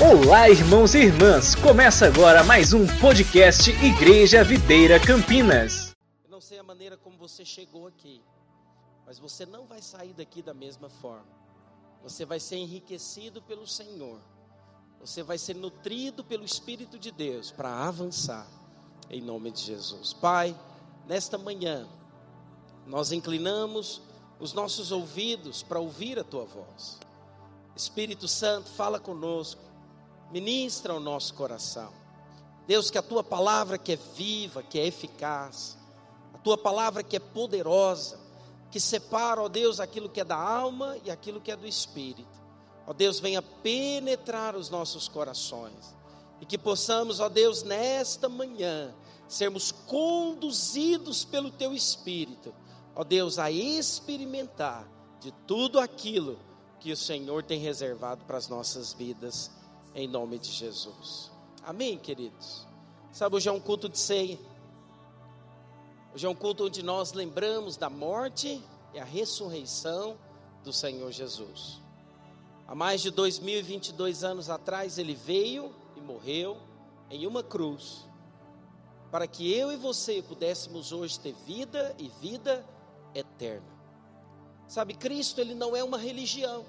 Olá, irmãos e irmãs! Começa agora mais um podcast Igreja Videira Campinas. Eu não sei a maneira como você chegou aqui, mas você não vai sair daqui da mesma forma. Você vai ser enriquecido pelo Senhor. Você vai ser nutrido pelo Espírito de Deus para avançar em nome de Jesus. Pai, nesta manhã nós inclinamos os nossos ouvidos para ouvir a tua voz. Espírito Santo, fala conosco ministra o nosso coração. Deus, que a tua palavra que é viva, que é eficaz, a tua palavra que é poderosa, que separa, ó Deus, aquilo que é da alma e aquilo que é do espírito. Ó Deus, venha penetrar os nossos corações e que possamos, ó Deus, nesta manhã, sermos conduzidos pelo teu espírito, ó Deus, a experimentar de tudo aquilo que o Senhor tem reservado para as nossas vidas em nome de Jesus. Amém, queridos? Sabe, hoje é um culto de ceia. Hoje é um culto onde nós lembramos da morte e a ressurreição do Senhor Jesus. Há mais de 2022 anos atrás, ele veio e morreu em uma cruz, para que eu e você pudéssemos hoje ter vida e vida eterna. Sabe, Cristo, ele não é uma religião.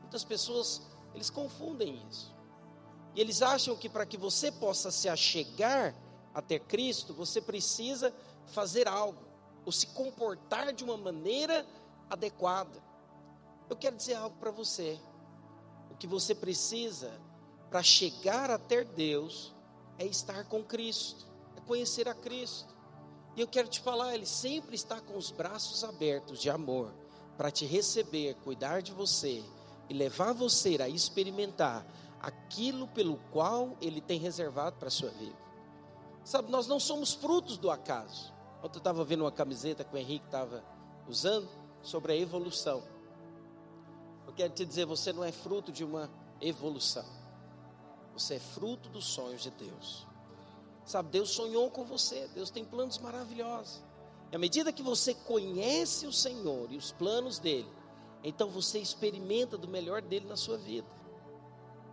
Muitas pessoas eles confundem isso. E eles acham que para que você possa se achegar até Cristo, você precisa fazer algo, ou se comportar de uma maneira adequada. Eu quero dizer algo para você. O que você precisa para chegar até Deus é estar com Cristo, é conhecer a Cristo. E eu quero te falar, Ele sempre está com os braços abertos de amor para te receber, cuidar de você levar você a experimentar aquilo pelo qual Ele tem reservado para a sua vida. Sabe, nós não somos frutos do acaso. Ontem eu estava vendo uma camiseta que o Henrique estava usando sobre a evolução. Eu quero te dizer, você não é fruto de uma evolução. Você é fruto dos sonhos de Deus. Sabe, Deus sonhou com você, Deus tem planos maravilhosos. E à medida que você conhece o Senhor e os planos dele, então você experimenta do melhor dele na sua vida.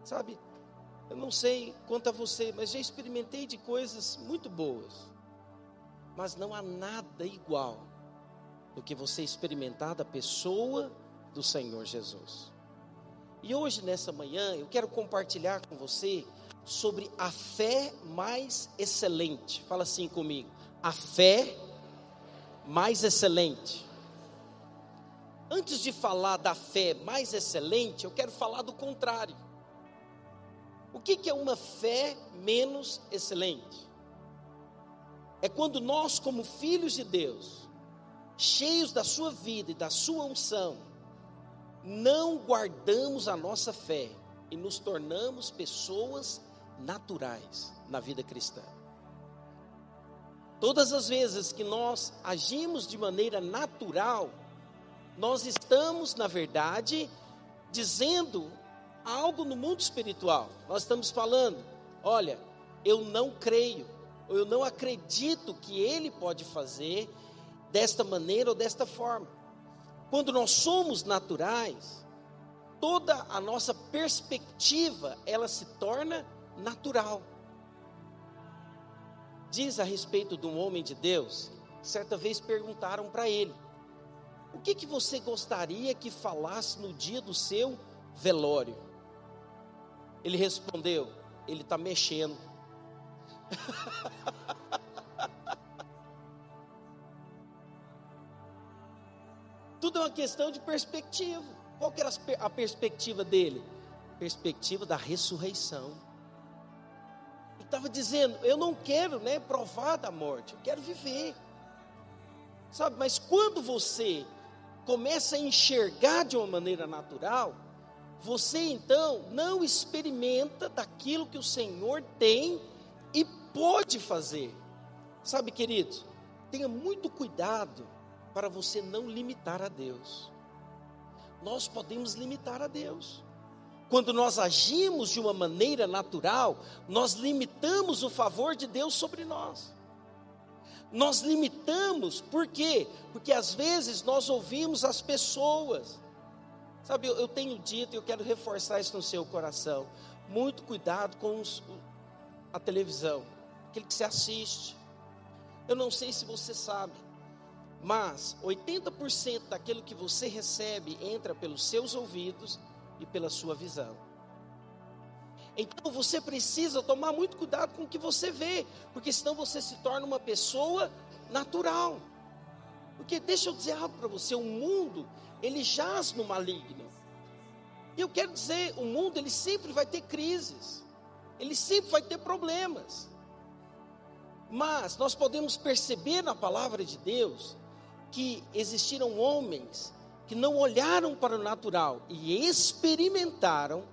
Sabe? Eu não sei quanto a você, mas já experimentei de coisas muito boas. Mas não há nada igual do que você experimentar da pessoa do Senhor Jesus. E hoje, nessa manhã, eu quero compartilhar com você sobre a fé mais excelente. Fala assim comigo: a fé mais excelente. Antes de falar da fé mais excelente, eu quero falar do contrário. O que, é uma fé menos excelente? É quando nós, como filhos de Deus, cheios da sua vida e da sua unção, não guardamos a nossa fé e nos tornamos pessoas naturais na vida cristã. Todas as vezes que nós agimos de maneira natural, nós estamos, na verdade, dizendo algo no mundo espiritual. Nós estamos falando: olha, eu não creio, ou eu não acredito que Ele pode fazer desta maneira ou desta forma. Quando nós somos naturais, toda a nossa perspectiva ela se torna natural. Diz a respeito de um homem de Deus, certa vez perguntaram para ele: o que, que você gostaria que falasse no dia do seu velório? Ele respondeu: Ele está mexendo. Tudo é uma questão de perspectiva. Qual que era a perspectiva dele? Perspectiva da ressurreição. Ele estava dizendo: Eu não quero né, provar da morte, eu quero viver. Sabe, mas quando você começa a enxergar de uma maneira natural, você então não experimenta daquilo que o Senhor tem e pode fazer. Sabe, queridos, tenha muito cuidado para você não limitar a Deus. Nós podemos limitar a Deus. Quando nós agimos de uma maneira natural, nós limitamos o favor de Deus sobre nós. Nós limitamos, por quê? Porque às vezes nós ouvimos as pessoas, Sabe, eu, eu tenho dito e eu quero reforçar isso no seu coração. Muito cuidado com os, a televisão, aquele que você assiste. Eu não sei se você sabe, mas 80% daquilo que você recebe entra pelos seus ouvidos e pela sua visão. Então você precisa tomar muito cuidado com o que você vê, porque senão você se torna uma pessoa natural. Porque deixa eu dizer algo para você, o mundo, ele jaz no maligno. E eu quero dizer, o mundo ele sempre vai ter crises. Ele sempre vai ter problemas. Mas nós podemos perceber na palavra de Deus que existiram homens que não olharam para o natural e experimentaram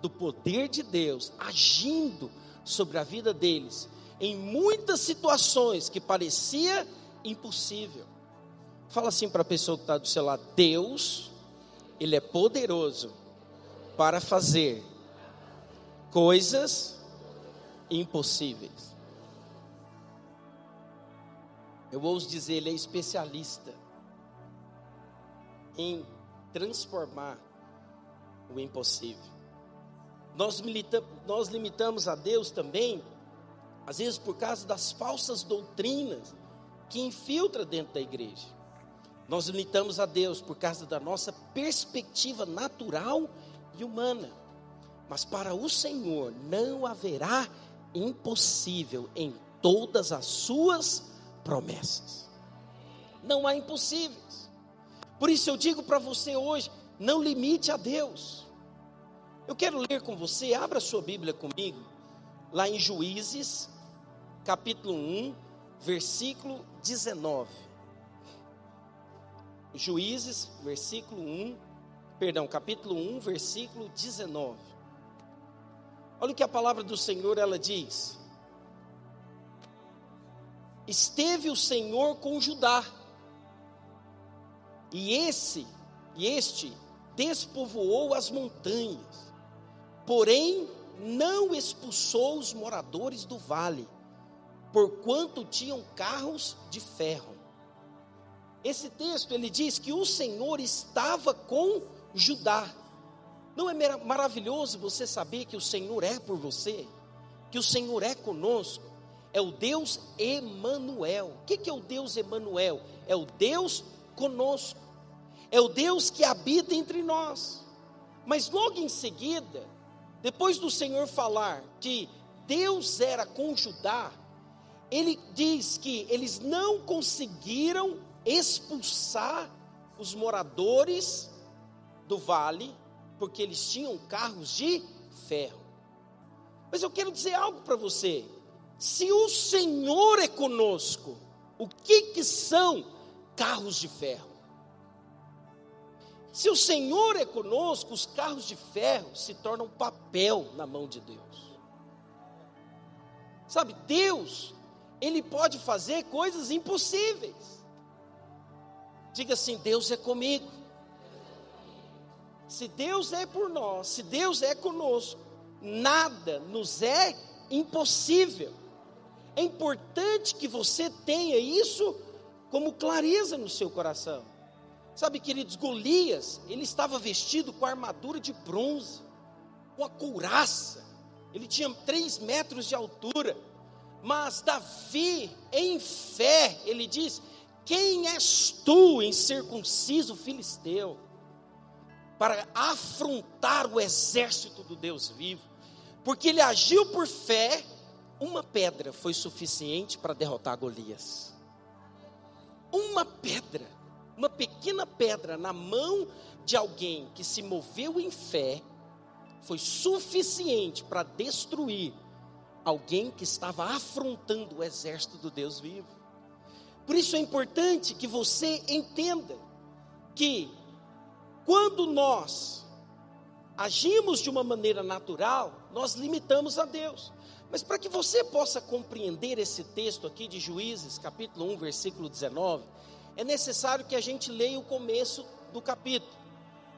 do poder de Deus agindo sobre a vida deles em muitas situações que parecia impossível. Fala assim para a pessoa que está do seu lado: Deus, Ele é poderoso para fazer coisas impossíveis. Eu ouso dizer, Ele é especialista em transformar o impossível. Nós, milita, nós limitamos a Deus também, às vezes por causa das falsas doutrinas que infiltra dentro da igreja. Nós limitamos a Deus por causa da nossa perspectiva natural e humana. Mas para o Senhor não haverá impossível em todas as suas promessas. Não há impossíveis. Por isso eu digo para você hoje: não limite a Deus. Eu quero ler com você, abra sua Bíblia comigo, lá em Juízes, capítulo 1, versículo 19. Juízes, versículo 1, perdão, capítulo 1, versículo 19. Olha o que a palavra do Senhor ela diz. Esteve o Senhor com Judá, e esse, e este despovoou as montanhas porém não expulsou os moradores do vale, porquanto tinham carros de ferro. Esse texto ele diz que o Senhor estava com Judá. Não é maravilhoso você saber que o Senhor é por você, que o Senhor é conosco? É o Deus Emanuel. O que é o Deus Emanuel? É o Deus conosco. É o Deus que habita entre nós. Mas logo em seguida, depois do Senhor falar que Deus era com Judá, ele diz que eles não conseguiram expulsar os moradores do vale, porque eles tinham carros de ferro. Mas eu quero dizer algo para você: se o Senhor é conosco, o que, que são carros de ferro? Se o Senhor é conosco, os carros de ferro se tornam papel na mão de Deus. Sabe, Deus, Ele pode fazer coisas impossíveis. Diga assim: Deus é comigo. Se Deus é por nós, se Deus é conosco, nada nos é impossível. É importante que você tenha isso como clareza no seu coração. Sabe, queridos, Golias, ele estava vestido com armadura de bronze, com a couraça, ele tinha três metros de altura, mas Davi, em fé, ele diz: Quem és tu, incircunciso filisteu, para afrontar o exército do Deus vivo? Porque ele agiu por fé, uma pedra foi suficiente para derrotar Golias. Uma pedra uma pequena pedra na mão de alguém que se moveu em fé foi suficiente para destruir alguém que estava afrontando o exército do Deus vivo. Por isso é importante que você entenda que quando nós agimos de uma maneira natural, nós limitamos a Deus. Mas para que você possa compreender esse texto aqui de Juízes, capítulo 1, versículo 19, é necessário que a gente leia o começo do capítulo.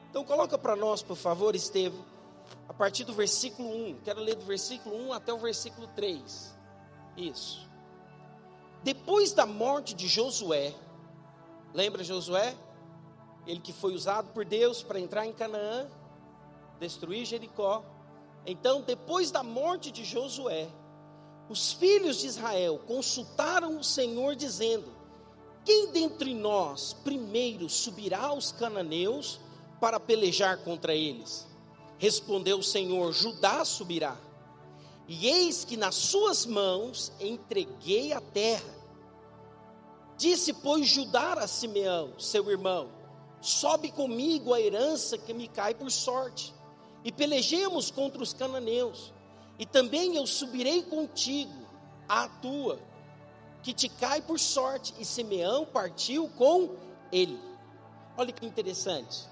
Então coloca para nós, por favor, Estevam, a partir do versículo 1. Quero ler do versículo 1 até o versículo 3. Isso. Depois da morte de Josué, lembra Josué? ele que foi usado por Deus para entrar em Canaã, destruir Jericó. Então, depois da morte de Josué, os filhos de Israel consultaram o Senhor, dizendo: Quem dentre nós primeiro subirá aos cananeus para pelejar contra eles? Respondeu o Senhor: Judá subirá. E eis que nas suas mãos entreguei a terra. Disse, pois, Judá a Simeão, seu irmão: Sobe comigo a herança que me cai por sorte, e pelejemos contra os cananeus e também eu subirei contigo à tua, que te cai por sorte. E Simeão partiu com ele. Olha que interessante.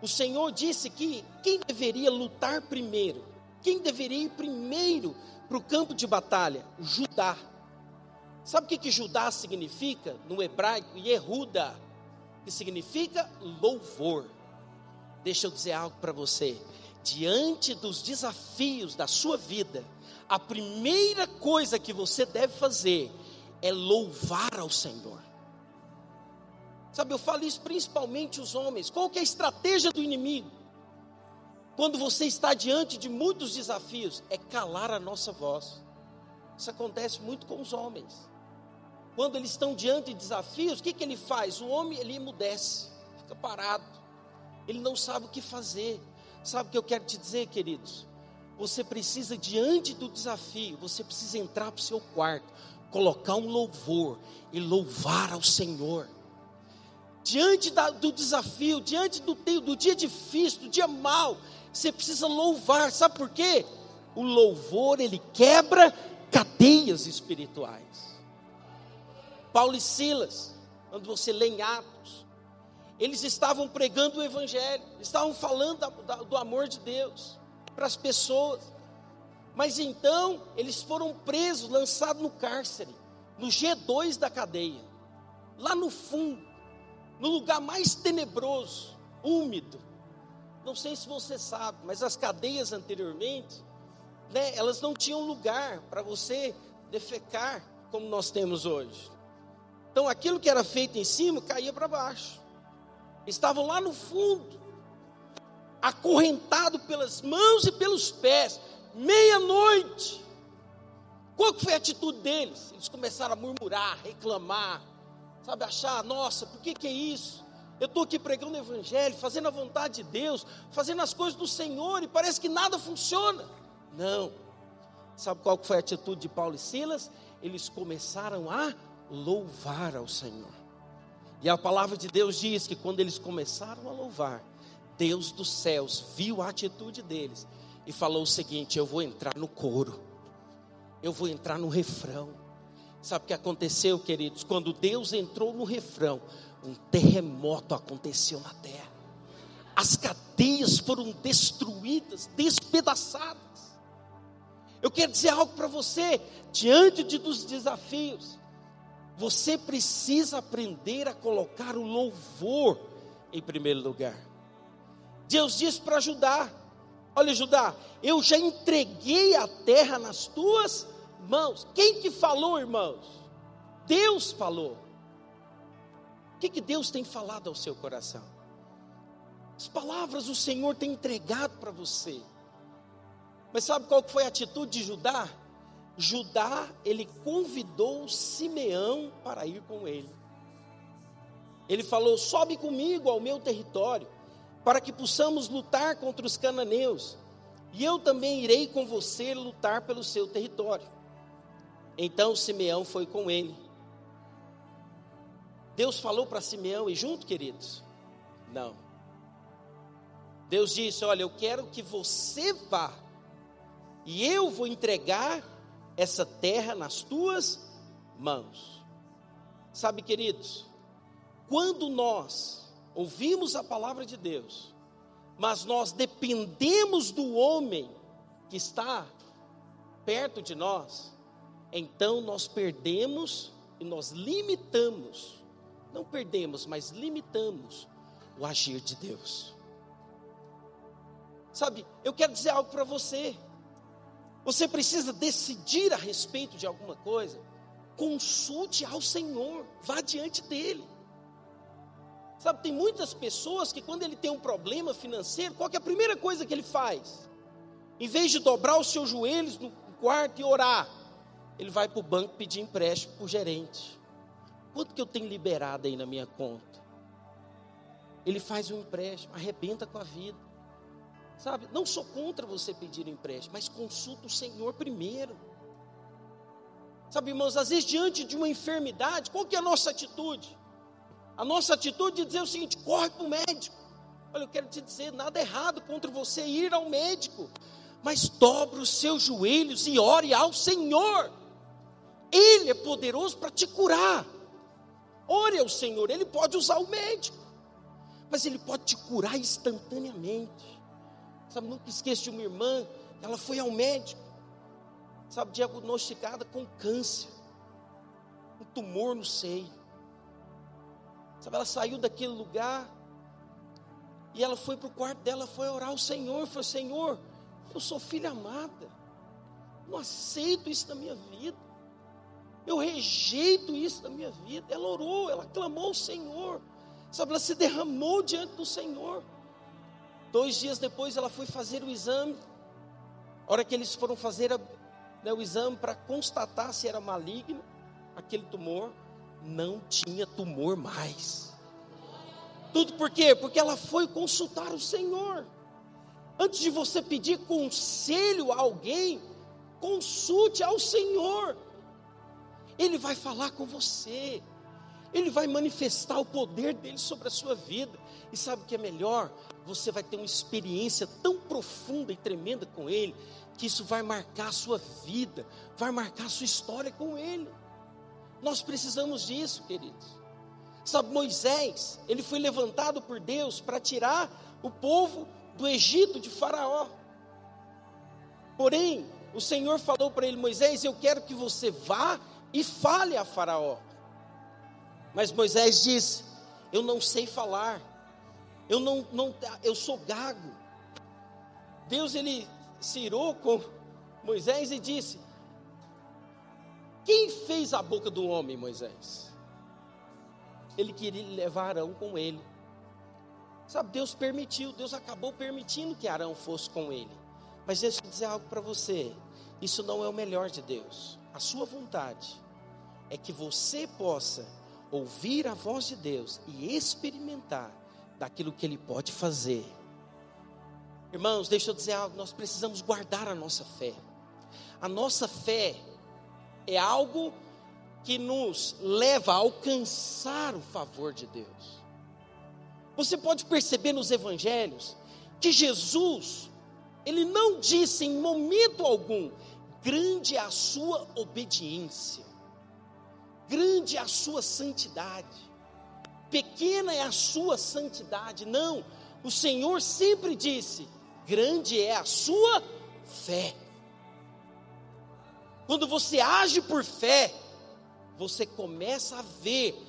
O Senhor disse que quem deveria lutar primeiro, quem deveria ir primeiro para o campo de batalha? Judá. Sabe o que, que Judá significa no hebraico? Yehuda, que significa louvor. Deixa eu dizer algo para você diante dos desafios da sua vida, a primeira coisa que você deve fazer é louvar ao Senhor. Sabe, eu falo isso principalmente os homens. Qual que é a estratégia do inimigo? Quando você está diante de muitos desafios, é calar a nossa voz. Isso acontece muito com os homens. Quando eles estão diante de desafios, o que, que ele faz? O homem ele emudece, fica parado. Ele não sabe o que fazer. Sabe o que eu quero te dizer, queridos? Você precisa, diante do desafio, você precisa entrar para o seu quarto, colocar um louvor e louvar ao Senhor. Diante da, do desafio, diante do, do dia difícil, do dia mal, você precisa louvar, sabe por quê? O louvor, ele quebra cadeias espirituais. Paulo e Silas, quando você lê em Atos, eles estavam pregando o Evangelho, estavam falando do amor de Deus para as pessoas. Mas então eles foram presos, lançados no cárcere, no G2 da cadeia, lá no fundo, no lugar mais tenebroso, úmido. Não sei se você sabe, mas as cadeias anteriormente, né, elas não tinham lugar para você defecar como nós temos hoje. Então aquilo que era feito em cima caía para baixo estavam lá no fundo, acorrentado pelas mãos e pelos pés, meia-noite. Qual foi a atitude deles? Eles começaram a murmurar, reclamar, sabe, achar, nossa, por que, que é isso? Eu estou aqui pregando o Evangelho, fazendo a vontade de Deus, fazendo as coisas do Senhor, e parece que nada funciona. Não. Sabe qual foi a atitude de Paulo e Silas? Eles começaram a louvar ao Senhor. E a palavra de Deus diz que quando eles começaram a louvar, Deus dos céus viu a atitude deles e falou o seguinte: Eu vou entrar no coro, eu vou entrar no refrão. Sabe o que aconteceu, queridos? Quando Deus entrou no refrão, um terremoto aconteceu na terra, as cadeias foram destruídas, despedaçadas. Eu quero dizer algo para você, diante de, dos desafios, você precisa aprender a colocar o louvor em primeiro lugar. Deus diz para ajudar: Olha, Judá, eu já entreguei a terra nas tuas mãos. Quem que falou, irmãos? Deus falou. O que, que Deus tem falado ao seu coração? As palavras o Senhor tem entregado para você. Mas sabe qual foi a atitude de Judá? Judá, ele convidou Simeão para ir com ele. Ele falou: Sobe comigo ao meu território, para que possamos lutar contra os cananeus, e eu também irei com você lutar pelo seu território. Então Simeão foi com ele. Deus falou para Simeão e junto, queridos? Não. Deus disse: Olha, eu quero que você vá, e eu vou entregar essa terra nas tuas mãos. Sabe, queridos, quando nós ouvimos a palavra de Deus, mas nós dependemos do homem que está perto de nós, então nós perdemos e nós limitamos, não perdemos, mas limitamos o agir de Deus. Sabe, eu quero dizer algo para você. Você precisa decidir a respeito de alguma coisa, consulte ao Senhor, vá diante dele. Sabe, tem muitas pessoas que quando ele tem um problema financeiro, qual é a primeira coisa que ele faz? Em vez de dobrar os seus joelhos no quarto e orar, ele vai para o banco pedir empréstimo para o gerente. Quanto que eu tenho liberado aí na minha conta? Ele faz um empréstimo, arrebenta com a vida. Sabe, não sou contra você pedir um empréstimo, mas consulta o Senhor primeiro. Sabe, irmãos, às vezes diante de uma enfermidade, qual que é a nossa atitude? A nossa atitude é dizer o seguinte: corre para o médico. Olha, eu quero te dizer, nada errado contra você ir ao médico, mas dobre os seus joelhos e ore ao Senhor. Ele é poderoso para te curar. Ore ao Senhor, Ele pode usar o médico, mas Ele pode te curar instantaneamente. Sabe, nunca esqueça de uma irmã, ela foi ao médico, sabe, diagnosticada com câncer, um tumor no seio. Sabe, ela saiu daquele lugar e ela foi para o quarto dela, foi orar ao Senhor, falou: Senhor, eu sou filha amada, não aceito isso na minha vida, eu rejeito isso na minha vida. Ela orou, ela clamou ao Senhor, sabe, ela se derramou diante do Senhor. Dois dias depois ela foi fazer o exame. A hora que eles foram fazer a, né, o exame para constatar se era maligno aquele tumor, não tinha tumor mais. Tudo por quê? Porque ela foi consultar o Senhor. Antes de você pedir conselho a alguém, consulte ao Senhor. Ele vai falar com você. Ele vai manifestar o poder dele sobre a sua vida. E sabe o que é melhor? Você vai ter uma experiência tão profunda e tremenda com ele, que isso vai marcar a sua vida, vai marcar a sua história com ele. Nós precisamos disso, queridos. Sabe, Moisés, ele foi levantado por Deus para tirar o povo do Egito de Faraó. Porém, o Senhor falou para ele: Moisés, eu quero que você vá e fale a Faraó. Mas Moisés disse: Eu não sei falar, eu não, não eu sou gago. Deus ele se irou com Moisés e disse: Quem fez a boca do homem, Moisés? Ele queria levar Arão com ele. Sabe, Deus permitiu, Deus acabou permitindo que Arão fosse com ele. Mas deixa eu dizer algo para você: isso não é o melhor de Deus. A sua vontade é que você possa ouvir a voz de Deus e experimentar daquilo que Ele pode fazer. Irmãos, deixa eu dizer algo: nós precisamos guardar a nossa fé. A nossa fé é algo que nos leva a alcançar o favor de Deus. Você pode perceber nos evangelhos que Jesus, ele não disse em momento algum, grande é a sua obediência grande é a sua santidade, pequena é a sua santidade. Não, o Senhor sempre disse: grande é a sua fé. Quando você age por fé, você começa a ver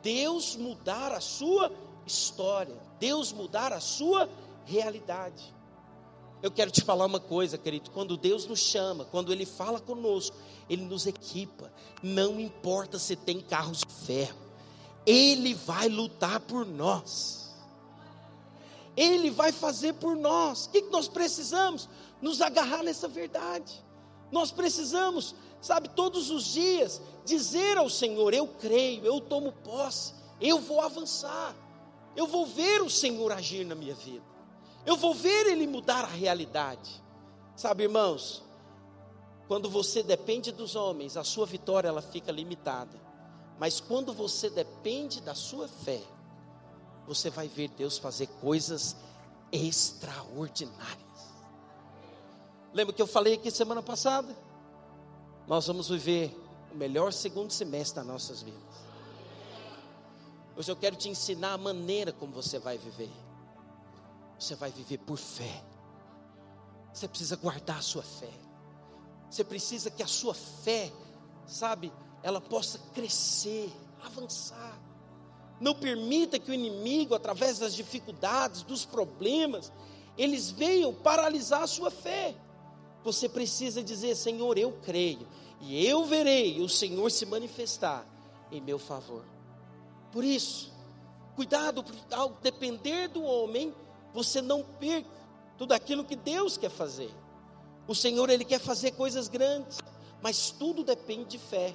Deus mudar a sua história, Deus mudar a sua realidade. Eu quero te falar uma coisa, querido. Quando Deus nos chama, quando Ele fala conosco, Ele nos equipa. Não importa se tem carros de ferro, Ele vai lutar por nós. Ele vai fazer por nós. O que nós precisamos? Nos agarrar nessa verdade. Nós precisamos, sabe, todos os dias, dizer ao Senhor: Eu creio, eu tomo posse, eu vou avançar, eu vou ver o Senhor agir na minha vida. Eu vou ver ele mudar a realidade. Sabe, irmãos, quando você depende dos homens, a sua vitória ela fica limitada. Mas quando você depende da sua fé, você vai ver Deus fazer coisas extraordinárias. Lembra que eu falei aqui semana passada? Nós vamos viver o melhor segundo semestre das nossas vidas. Hoje eu quero te ensinar a maneira como você vai viver. Você vai viver por fé. Você precisa guardar a sua fé. Você precisa que a sua fé, sabe, ela possa crescer, avançar. Não permita que o inimigo, através das dificuldades, dos problemas, eles venham paralisar a sua fé. Você precisa dizer: Senhor, eu creio, e eu verei o Senhor se manifestar em meu favor. Por isso, Cuidado, ao depender do homem, você não perca tudo aquilo que Deus quer fazer. O Senhor, Ele quer fazer coisas grandes, mas tudo depende de fé.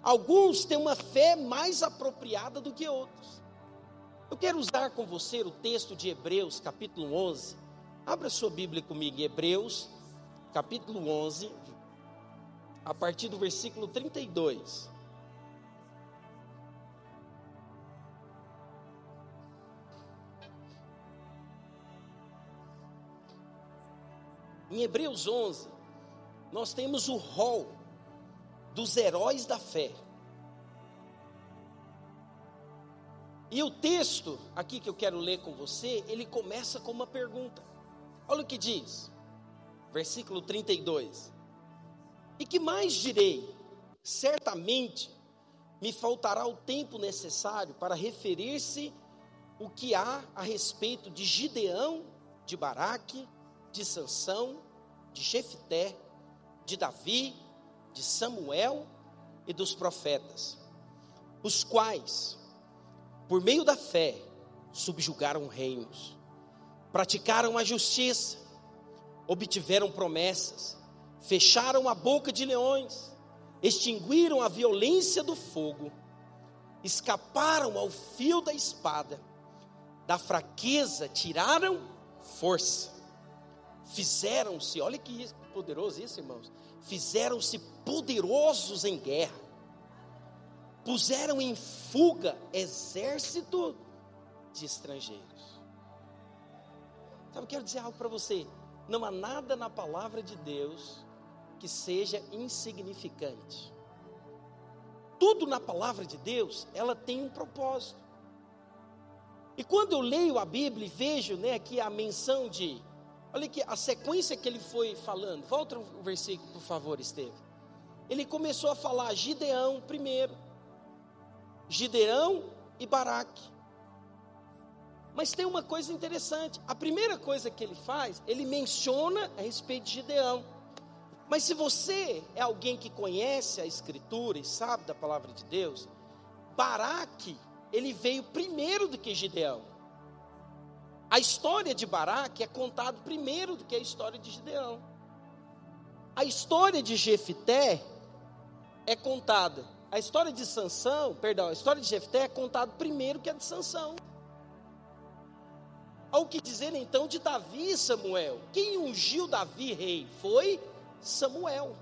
Alguns têm uma fé mais apropriada do que outros. Eu quero usar com você o texto de Hebreus, capítulo 11. Abra sua Bíblia comigo, Hebreus, capítulo 11, a partir do versículo 32. Em Hebreus 11, nós temos o rol dos heróis da fé. E o texto aqui que eu quero ler com você, ele começa com uma pergunta. Olha o que diz, versículo 32. E que mais direi? Certamente me faltará o tempo necessário para referir-se o que há a respeito de Gideão, de Baraque, de Sansão, de Jefité, de Davi, de Samuel e dos profetas, os quais, por meio da fé, subjugaram reinos, praticaram a justiça, obtiveram promessas, fecharam a boca de leões, extinguiram a violência do fogo, escaparam ao fio da espada, da fraqueza tiraram força fizeram-se, olha que poderoso isso, irmãos. Fizeram-se poderosos em guerra, puseram em fuga exército de estrangeiros. Sabe, eu quero dizer algo para você. Não há nada na palavra de Deus que seja insignificante. Tudo na palavra de Deus, ela tem um propósito. E quando eu leio a Bíblia e vejo né, aqui a menção de Olha aqui a sequência que ele foi falando. Volta o versículo, por favor, Estevam. Ele começou a falar Gideão primeiro. Gideão e Baraque. Mas tem uma coisa interessante. A primeira coisa que ele faz, ele menciona a respeito de Gideão. Mas se você é alguém que conhece a Escritura e sabe da palavra de Deus, Baraque, ele veio primeiro do que Gideão. A história de Baraque é contada primeiro do que a história de Gideão. A história de Jefité é contada. A história de Sansão, perdão, a história de Jefté é contada primeiro que a de Sansão. Ao que dizer então de Davi e Samuel? Quem ungiu Davi rei foi Samuel.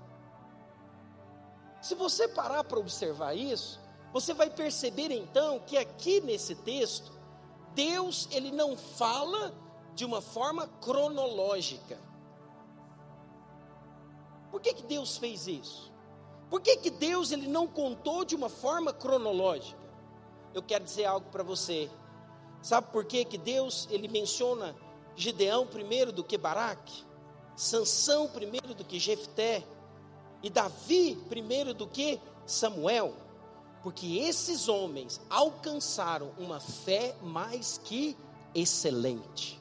Se você parar para observar isso, você vai perceber então que aqui nesse texto Deus, ele não fala de uma forma cronológica. Por que, que Deus fez isso? Por que, que Deus ele não contou de uma forma cronológica? Eu quero dizer algo para você. Sabe por que, que Deus ele menciona Gideão primeiro do que Baraque? Sansão primeiro do que Jefté? E Davi primeiro do que Samuel? porque esses homens alcançaram uma fé mais que excelente.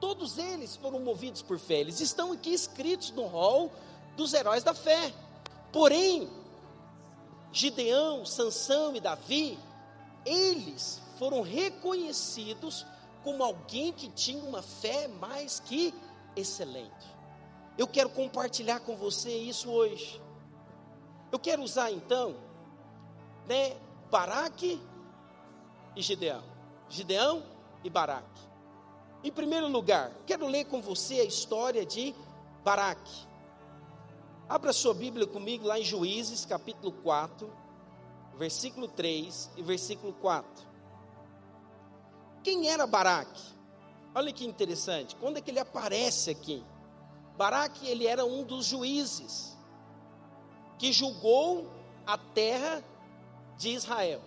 Todos eles foram movidos por fé, eles estão aqui escritos no rol dos heróis da fé. Porém, Gideão, Sansão e Davi, eles foram reconhecidos como alguém que tinha uma fé mais que excelente. Eu quero compartilhar com você isso hoje. Eu quero usar então, né, Baraque e Gideão. Gideão e Baraque. Em primeiro lugar, quero ler com você a história de Baraque. Abra sua Bíblia comigo lá em Juízes, capítulo 4, versículo 3 e versículo 4. Quem era Baraque? Olha que interessante. Quando é que ele aparece aqui? Baraque, ele era um dos juízes que julgou a terra de Israel.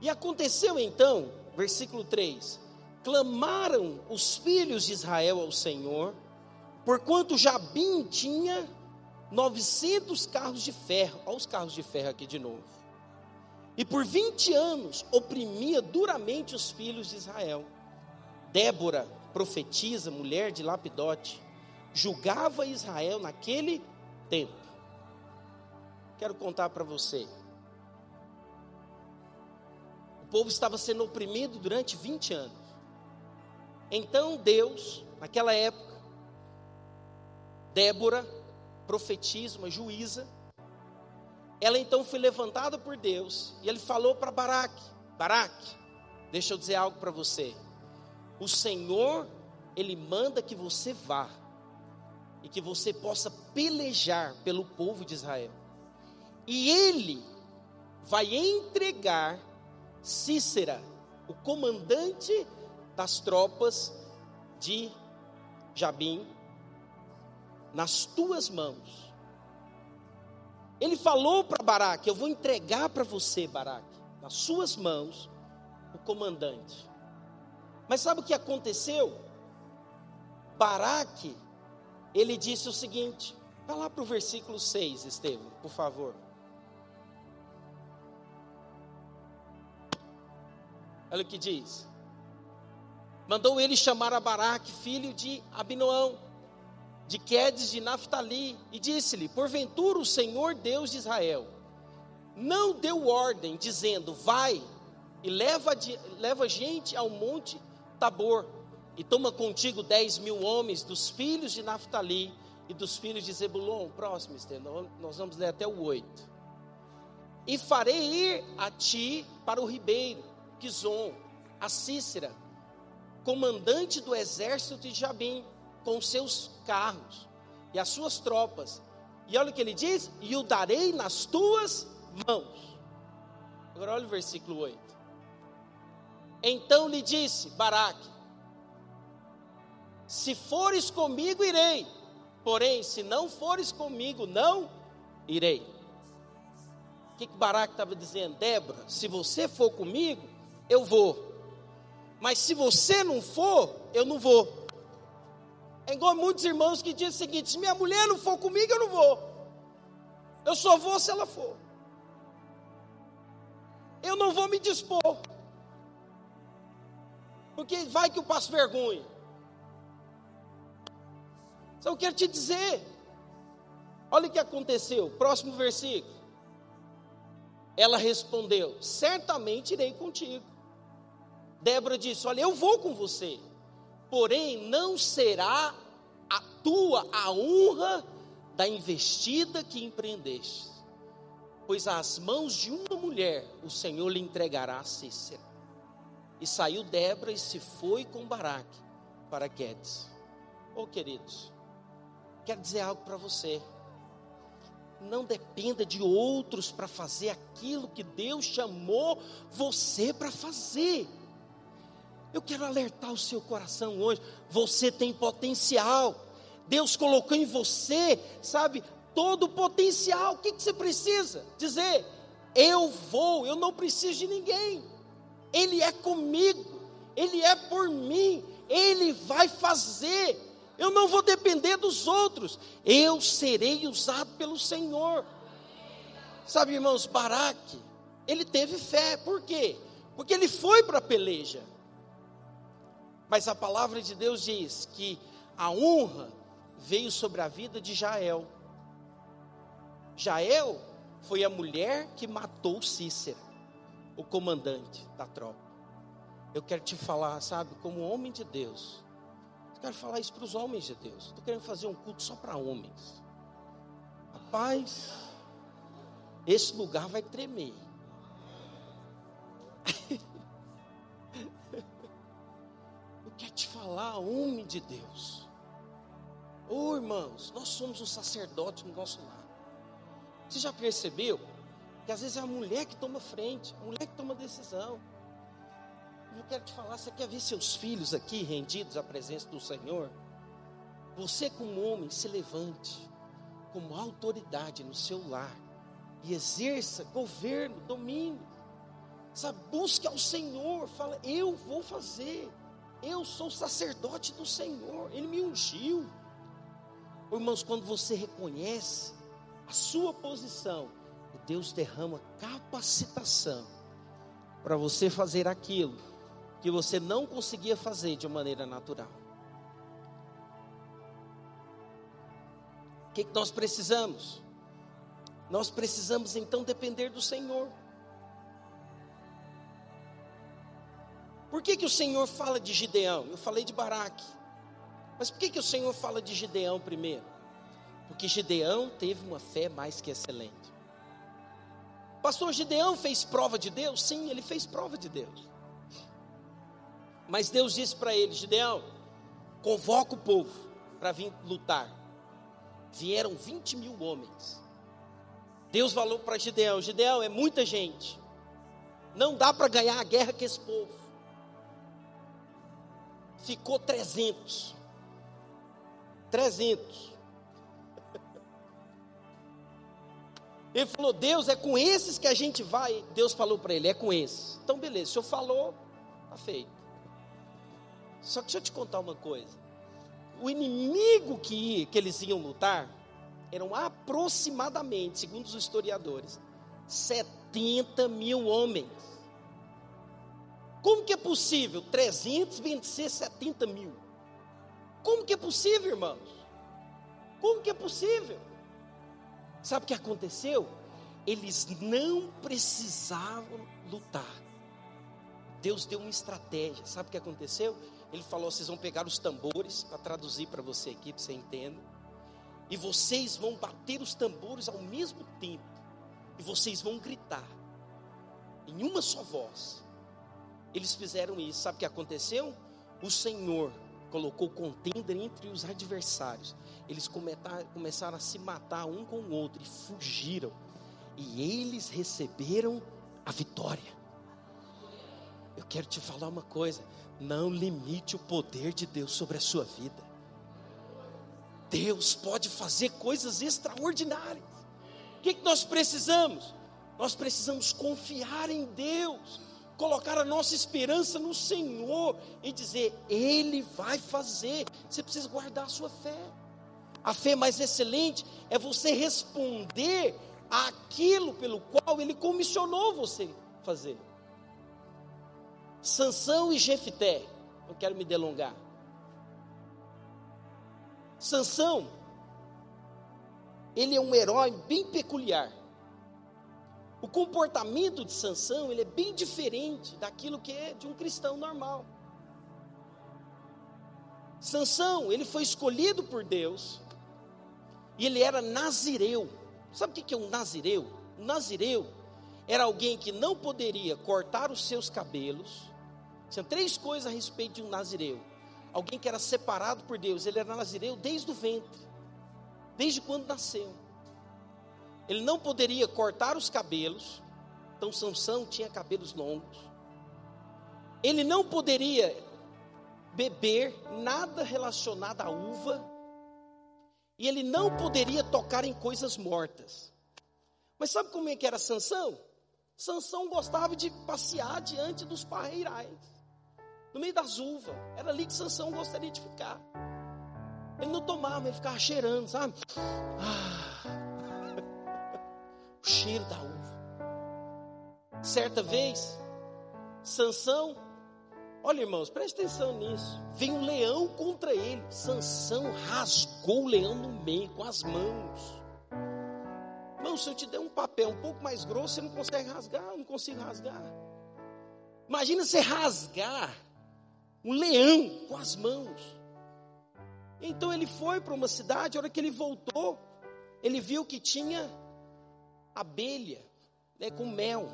E aconteceu então, versículo 3: clamaram os filhos de Israel ao Senhor, porquanto Jabim tinha 900 carros de ferro, olha os carros de ferro aqui de novo, e por 20 anos oprimia duramente os filhos de Israel. Débora, profetisa, mulher de Lapidote, julgava Israel naquele tempo. Quero contar para você. povo estava sendo oprimido durante 20 anos. Então Deus, naquela época, Débora, profetiza, uma juíza, ela então foi levantada por Deus e ele falou para Baraque: Baraque, deixa eu dizer algo para você. O Senhor, ele manda que você vá e que você possa pelejar pelo povo de Israel. E ele vai entregar Cícera, o comandante das tropas de Jabim, nas tuas mãos. Ele falou para Baraque: Eu vou entregar para você, Baraque, nas suas mãos, o comandante. Mas sabe o que aconteceu? Baraque, ele disse o seguinte: Vá lá para o versículo 6, Estevam, por favor. Olha o que diz. Mandou ele chamar a Baraque, filho de Abinoão, de Quedes de Naphtali, e disse-lhe: Porventura o Senhor Deus de Israel não deu ordem, dizendo: Vai e leva, leva gente ao monte Tabor, e toma contigo dez mil homens dos filhos de Naphtali e dos filhos de Zebulon. Próximo, nós vamos ler até o 8. E farei ir a ti para o ribeiro, Quizon, a Cícera, comandante do exército de Jabim, com seus carros e as suas tropas. E olha o que ele diz: E o darei nas tuas mãos. Agora olha o versículo 8. Então lhe disse Baraque: Se fores comigo, irei. Porém, se não fores comigo, não irei. O que, que Baraque estava dizendo? Débora, se você for comigo, eu vou. Mas se você não for, eu não vou. É igual muitos irmãos que dizem o seguinte: se minha mulher não for comigo, eu não vou. Eu só vou se ela for. Eu não vou me dispor. Porque vai que eu passo vergonha. Só eu quero te dizer. Olha o que aconteceu. Próximo versículo. Ela respondeu: Certamente irei contigo. Débora disse: Olha, eu vou com você, porém não será tua a honra da investida que empreendeste, pois às mãos de uma mulher o Senhor lhe entregará a Cícera. E saiu Débora e se foi com Baraque para Guedes. Oh, queridos, quero dizer algo para você. Não dependa de outros para fazer aquilo que Deus chamou você para fazer. Eu quero alertar o seu coração hoje. Você tem potencial. Deus colocou em você, sabe, todo o potencial. O que, que você precisa? Dizer: Eu vou, eu não preciso de ninguém. Ele é comigo, Ele é por mim, Ele vai fazer. Eu não vou depender dos outros, eu serei usado pelo Senhor. Sabe, irmãos, Baraque, ele teve fé, por quê? Porque ele foi para a peleja. Mas a palavra de Deus diz que a honra veio sobre a vida de Jael. Jael foi a mulher que matou Cícera, o comandante da tropa. Eu quero te falar, sabe, como homem de Deus. Eu quero falar isso para os homens de Deus. Estou querendo fazer um culto só para homens. Rapaz, esse lugar vai tremer. quer te falar, homem de Deus. Ô oh, irmãos, nós somos o sacerdote no nosso lar. Você já percebeu que às vezes é a mulher que toma frente, a mulher que toma decisão. Eu quero te falar, você quer ver seus filhos aqui rendidos à presença do Senhor? Você, como homem, se levante como autoridade no seu lar e exerça governo, domínio. Sabe, busque ao Senhor, fala, eu vou fazer. Eu sou sacerdote do Senhor, Ele me ungiu. Irmãos, quando você reconhece a sua posição, Deus derrama capacitação para você fazer aquilo que você não conseguia fazer de maneira natural. O que, que nós precisamos? Nós precisamos então depender do Senhor. Por que, que o Senhor fala de Gideão? Eu falei de Baraque. Mas por que, que o Senhor fala de Gideão primeiro? Porque Gideão teve uma fé mais que excelente. Pastor Gideão fez prova de Deus? Sim, ele fez prova de Deus. Mas Deus disse para ele: Gideão, convoca o povo para vir lutar. Vieram 20 mil homens. Deus falou para Gideão: Gideão, é muita gente. Não dá para ganhar a guerra com esse povo. Ficou 300. 300. Ele falou: Deus, é com esses que a gente vai. Deus falou para ele: é com esses. Então, beleza, o senhor falou, está feito. Só que deixa eu te contar uma coisa. O inimigo que, ia, que eles iam lutar eram aproximadamente, segundo os historiadores, 70 mil homens. Como que é possível 300 vencer 70 mil? Como que é possível, irmãos? Como que é possível? Sabe o que aconteceu? Eles não precisavam lutar. Deus deu uma estratégia. Sabe o que aconteceu? Ele falou: vocês vão pegar os tambores, para traduzir para você aqui, para você entender. E vocês vão bater os tambores ao mesmo tempo. E vocês vão gritar. Em uma só voz. Eles fizeram isso. Sabe o que aconteceu? O Senhor colocou contenda entre os adversários. Eles começaram a se matar um com o outro e fugiram. E eles receberam a vitória. Eu quero te falar uma coisa: não limite o poder de Deus sobre a sua vida. Deus pode fazer coisas extraordinárias. O que, que nós precisamos? Nós precisamos confiar em Deus colocar a nossa esperança no Senhor e dizer: Ele vai fazer. Você precisa guardar a sua fé. A fé mais excelente é você responder aquilo pelo qual Ele comissionou você fazer. Sansão e Jefité, não quero me delongar. Sansão, ele é um herói bem peculiar. O comportamento de Sansão, ele é bem diferente daquilo que é de um cristão normal. Sansão, ele foi escolhido por Deus e ele era nazireu. Sabe o que é um nazireu? Um nazireu era alguém que não poderia cortar os seus cabelos. Tinha três coisas a respeito de um nazireu. Alguém que era separado por Deus, ele era nazireu desde o ventre, desde quando nasceu. Ele não poderia cortar os cabelos, então Sansão tinha cabelos longos. Ele não poderia beber nada relacionado à uva. E ele não poderia tocar em coisas mortas. Mas sabe como é que era Sansão? Sansão gostava de passear diante dos parreirais, no meio das uvas. Era ali que Sansão gostaria de ficar. Ele não tomava, ele ficava cheirando, sabe? Ah, o cheiro da uva. Certa vez, Sansão, olha irmãos, preste atenção nisso. Vem um leão contra ele. Sansão rasgou o leão no meio com as mãos. Irmão, se eu te der um papel um pouco mais grosso, você não consegue rasgar, eu não consigo rasgar. Imagina você rasgar um leão com as mãos. Então ele foi para uma cidade, a hora que ele voltou, ele viu que tinha abelha, né, com mel,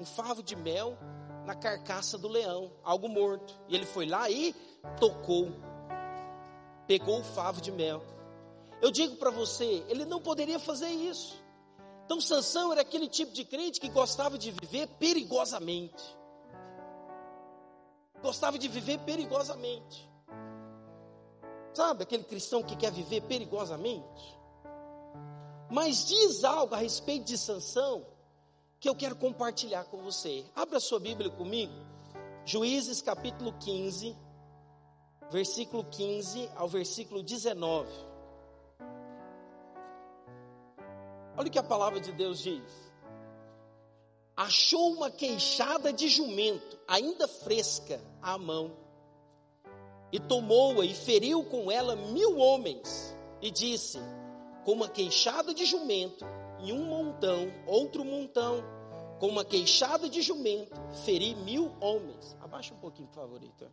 um favo de mel na carcaça do leão, algo morto. E ele foi lá e tocou, pegou o favo de mel. Eu digo para você, ele não poderia fazer isso. Então Sansão era aquele tipo de crente que gostava de viver perigosamente. Gostava de viver perigosamente. Sabe aquele cristão que quer viver perigosamente? Mas diz algo a respeito de Sansão que eu quero compartilhar com você. Abra sua Bíblia comigo. Juízes capítulo 15, versículo 15 ao versículo 19. Olha o que a palavra de Deus diz. Achou uma queixada de jumento, ainda fresca, à mão, e tomou-a e feriu com ela mil homens, e disse: com uma queixada de jumento e um montão, outro montão, com uma queixada de jumento, feri mil homens. Abaixa um pouquinho, por favor, Heitor.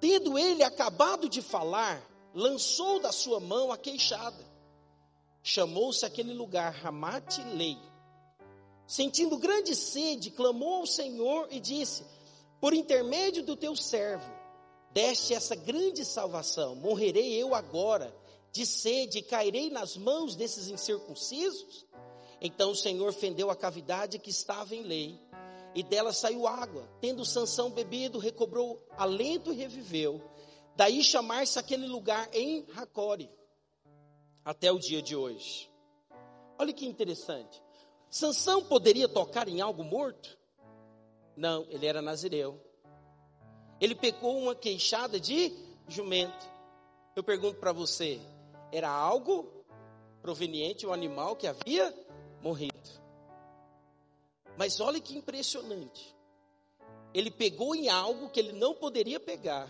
Tendo ele acabado de falar, lançou da sua mão a queixada. Chamou-se aquele lugar Ramate Lei. Sentindo grande sede, clamou ao Senhor e disse: Por intermédio do teu servo, deste essa grande salvação. Morrerei eu agora de sede cairei nas mãos desses incircuncisos? Então o Senhor fendeu a cavidade que estava em lei, e dela saiu água. Tendo Sansão bebido, recobrou alento e reviveu. Daí chamar-se aquele lugar em Racore, até o dia de hoje. Olha que interessante. Sansão poderia tocar em algo morto? Não, ele era nazireu. Ele pegou uma queixada de jumento. Eu pergunto para você, era algo proveniente um animal que havia morrido. Mas olha que impressionante. Ele pegou em algo que ele não poderia pegar.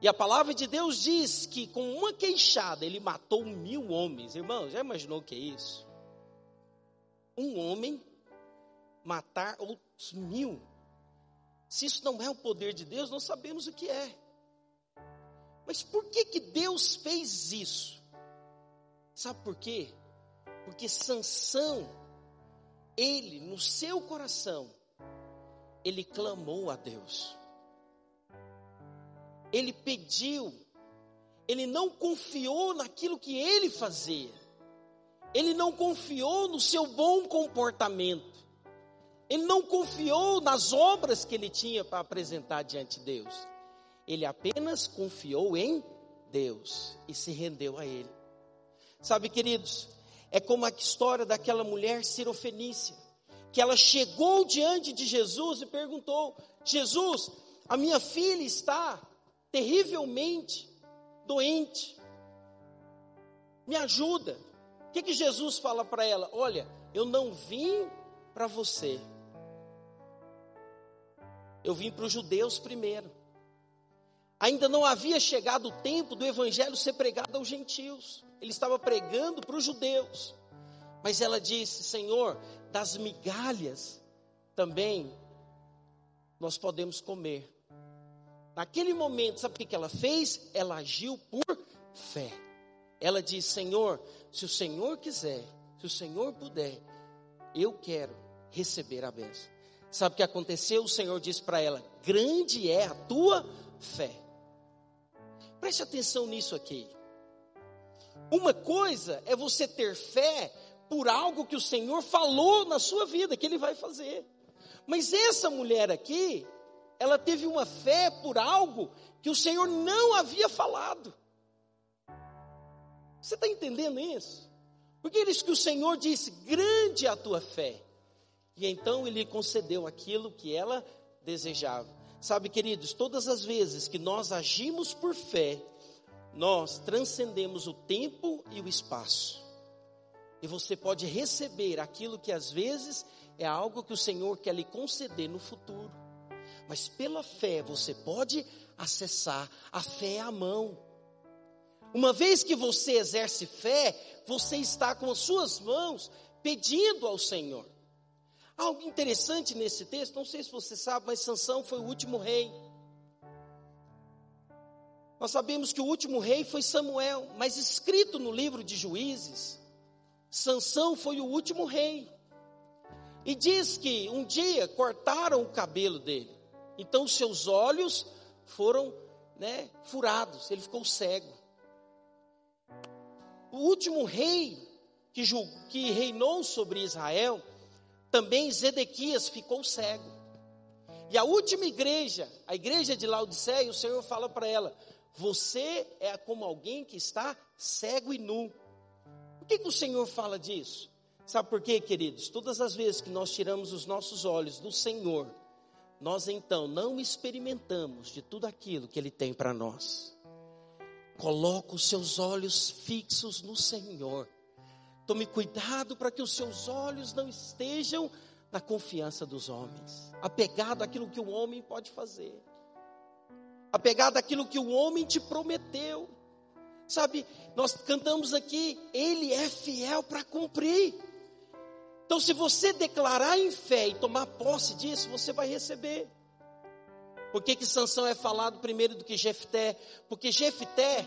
E a palavra de Deus diz que com uma queixada ele matou mil homens. Irmão, já imaginou o que é isso? Um homem matar outros mil. Se isso não é o poder de Deus, não sabemos o que é. Mas por que que Deus fez isso? Sabe por quê? Porque Sansão, ele no seu coração, ele clamou a Deus. Ele pediu, ele não confiou naquilo que ele fazia. Ele não confiou no seu bom comportamento. Ele não confiou nas obras que ele tinha para apresentar diante de Deus. Ele apenas confiou em Deus e se rendeu a Ele. Sabe, queridos, é como a história daquela mulher sirofenícia, que ela chegou diante de Jesus e perguntou: Jesus, a minha filha está terrivelmente doente, me ajuda. O que, que Jesus fala para ela? Olha, eu não vim para você, eu vim para os judeus primeiro. Ainda não havia chegado o tempo do evangelho ser pregado aos gentios ele estava pregando para os judeus. Mas ela disse: Senhor, das migalhas também nós podemos comer. Naquele momento, sabe o que ela fez? Ela agiu por fé. Ela disse: Senhor, se o Senhor quiser, se o Senhor puder, eu quero receber a bênção. Sabe o que aconteceu? O Senhor disse para ela: Grande é a tua fé. Preste atenção nisso aqui. Uma coisa é você ter fé por algo que o Senhor falou na sua vida, que Ele vai fazer. Mas essa mulher aqui, ela teve uma fé por algo que o Senhor não havia falado. Você está entendendo isso? Porque ele disse que o Senhor disse: grande é a tua fé. E então ele concedeu aquilo que ela desejava. Sabe, queridos, todas as vezes que nós agimos por fé, nós transcendemos o tempo e o espaço. E você pode receber aquilo que às vezes é algo que o Senhor quer lhe conceder no futuro. Mas pela fé você pode acessar. A fé é a mão. Uma vez que você exerce fé, você está com as suas mãos pedindo ao Senhor. Algo interessante nesse texto, não sei se você sabe, mas Sansão foi o último rei. Nós sabemos que o último rei foi Samuel, mas escrito no livro de Juízes, Sansão foi o último rei. E diz que um dia cortaram o cabelo dele. Então seus olhos foram, né, furados, ele ficou cego. O último rei que, que reinou sobre Israel, também Zedequias ficou cego. E a última igreja, a igreja de Laodiceia, o Senhor fala para ela: você é como alguém que está cego e nu. Por que, que o Senhor fala disso? Sabe por quê, queridos? Todas as vezes que nós tiramos os nossos olhos do Senhor, nós então não experimentamos de tudo aquilo que Ele tem para nós. Coloca os seus olhos fixos no Senhor. Tome cuidado para que os seus olhos não estejam na confiança dos homens, apegado àquilo que o homem pode fazer apegado àquilo que o homem te prometeu. Sabe, nós cantamos aqui, Ele é fiel para cumprir. Então, se você declarar em fé e tomar posse disso, você vai receber. Por que, que Sansão é falado primeiro do que Jefté? Porque Jefté,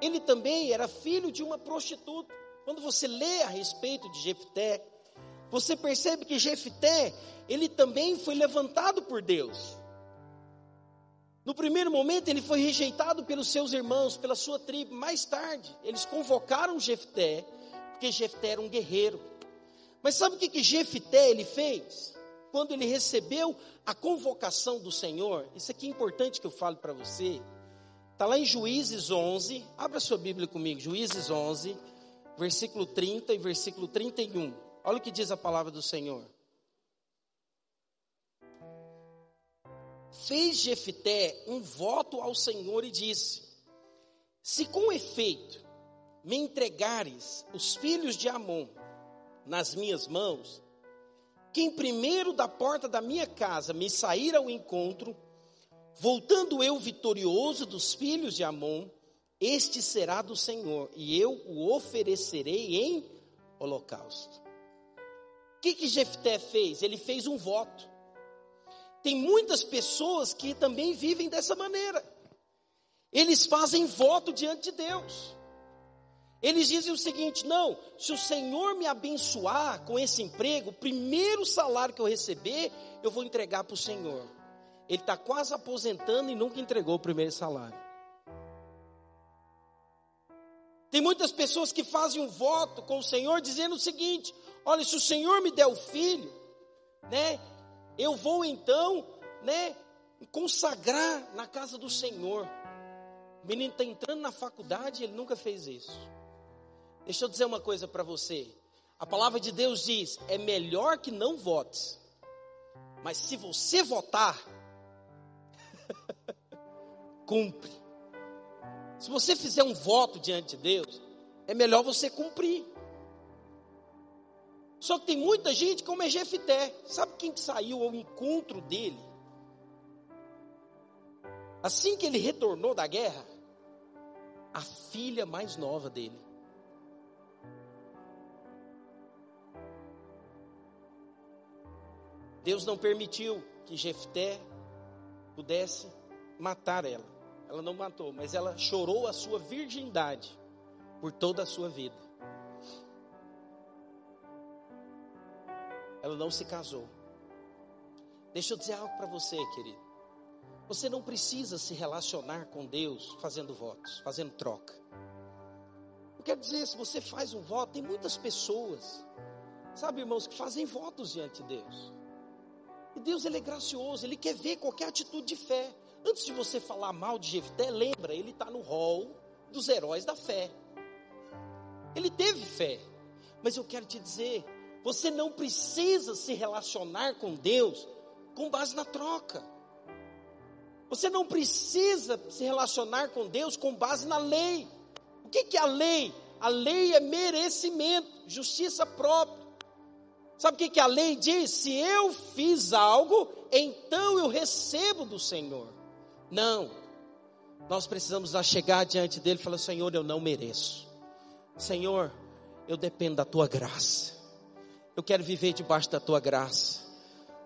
ele também era filho de uma prostituta. Quando você lê a respeito de Jefté, você percebe que Jefté, ele também foi levantado por Deus. No primeiro momento ele foi rejeitado pelos seus irmãos, pela sua tribo. Mais tarde, eles convocaram Jefté, porque Jefté era um guerreiro. Mas sabe o que que Jefté ele fez? Quando ele recebeu a convocação do Senhor, isso aqui é importante que eu fale para você. Está lá em Juízes 11, abra sua Bíblia comigo, Juízes 11, versículo 30 e versículo 31. Olha o que diz a palavra do Senhor. Fez Jefté um voto ao Senhor e disse: Se com efeito me entregares os filhos de Amon nas minhas mãos, quem primeiro da porta da minha casa me sair ao encontro, voltando eu vitorioso dos filhos de Amon, este será do Senhor, e eu o oferecerei em holocausto. O que que Jefté fez? Ele fez um voto. Tem muitas pessoas que também vivem dessa maneira. Eles fazem voto diante de Deus. Eles dizem o seguinte: não, se o Senhor me abençoar com esse emprego, o primeiro salário que eu receber, eu vou entregar para o Senhor. Ele está quase aposentando e nunca entregou o primeiro salário. Tem muitas pessoas que fazem um voto com o Senhor dizendo o seguinte: olha, se o Senhor me der o filho, né, eu vou então, né, consagrar na casa do Senhor. O menino está entrando na faculdade e ele nunca fez isso. Deixa eu dizer uma coisa para você. A palavra de Deus diz: é melhor que não votes. Mas se você votar, cumpre. Se você fizer um voto diante de Deus, é melhor você cumprir. Só que tem muita gente como é Jefité. Sabe quem saiu ao encontro dele? Assim que ele retornou da guerra, a filha mais nova dele. Deus não permitiu que Jefté pudesse matar ela. Ela não matou, mas ela chorou a sua virgindade por toda a sua vida. Ela não se casou. Deixa eu dizer algo para você, querido. Você não precisa se relacionar com Deus fazendo votos, fazendo troca. Eu quero dizer, se você faz um voto, tem muitas pessoas, sabe, irmãos, que fazem votos diante de Deus. E Deus ele é gracioso, ele quer ver qualquer atitude de fé. Antes de você falar mal de Jefté, lembra, ele está no rol dos heróis da fé. Ele teve fé. Mas eu quero te dizer, você não precisa se relacionar com Deus com base na troca. Você não precisa se relacionar com Deus com base na lei. O que, que é a lei? A lei é merecimento, justiça própria. Sabe o que, que a lei diz? Se eu fiz algo, então eu recebo do Senhor. Não. Nós precisamos chegar diante dele e falar: Senhor, eu não mereço. Senhor, eu dependo da tua graça. Eu quero viver debaixo da tua graça.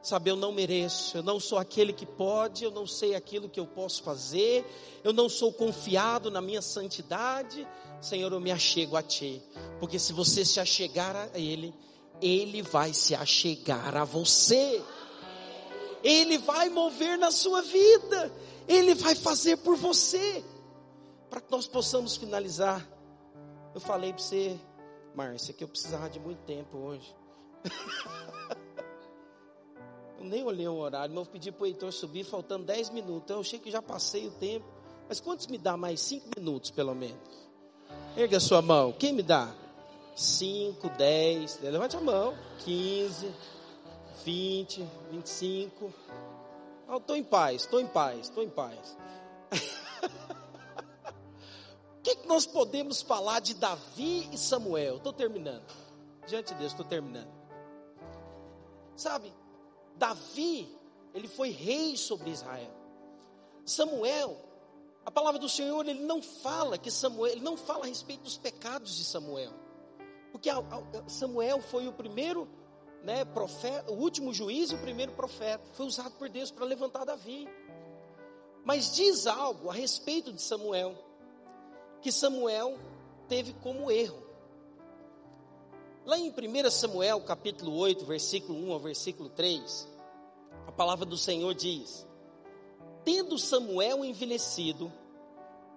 Sabe, eu não mereço, eu não sou aquele que pode, eu não sei aquilo que eu posso fazer, eu não sou confiado na minha santidade. Senhor, eu me achego a ti, porque se você se achegar a Ele, ele vai se achegar a você. Ele vai mover na sua vida. Ele vai fazer por você. Para que nós possamos finalizar. Eu falei para você, Márcia, que eu precisava de muito tempo hoje. eu nem olhei o horário, mas eu pedi para o Heitor subir faltando 10 minutos. Eu achei que já passei o tempo. Mas quantos me dá mais 5 minutos, pelo menos? Erga a sua mão. Quem me dá? 5, 10, levante a mão, 15, 20, 25. Oh, estou em paz, estou em paz, estou em paz. o que, que nós podemos falar de Davi e Samuel? Estou terminando. Diante de Deus, estou terminando. Sabe, Davi, ele foi rei sobre Israel. Samuel, a palavra do Senhor, ele não fala que Samuel, ele não fala a respeito dos pecados de Samuel. Porque Samuel foi o primeiro né, profeta, o último juiz e o primeiro profeta. Foi usado por Deus para levantar Davi. Mas diz algo a respeito de Samuel, que Samuel teve como erro. Lá em 1 Samuel, capítulo 8, versículo 1 ao versículo 3, a palavra do Senhor diz: Tendo Samuel envelhecido,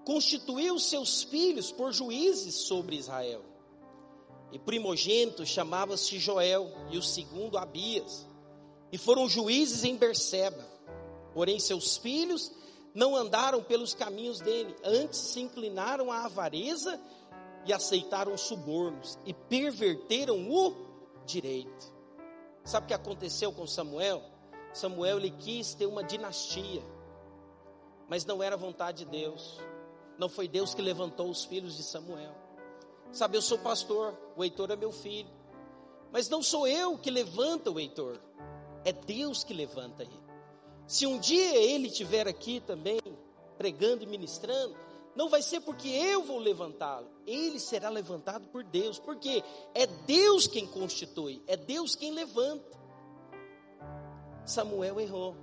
constituiu seus filhos por juízes sobre Israel. E primogênito chamava-se Joel, e o segundo Abias. E foram juízes em Berseba. Porém, seus filhos não andaram pelos caminhos dele, antes se inclinaram à avareza e aceitaram subornos e perverteram o direito. Sabe o que aconteceu com Samuel? Samuel ele quis ter uma dinastia, mas não era vontade de Deus. Não foi Deus que levantou os filhos de Samuel. Sabe, eu sou pastor, o Heitor é meu filho. Mas não sou eu que levanta o Heitor, é Deus que levanta ele. Se um dia ele estiver aqui também, pregando e ministrando, não vai ser porque eu vou levantá-lo, ele será levantado por Deus, porque é Deus quem constitui, é Deus quem levanta. Samuel errou.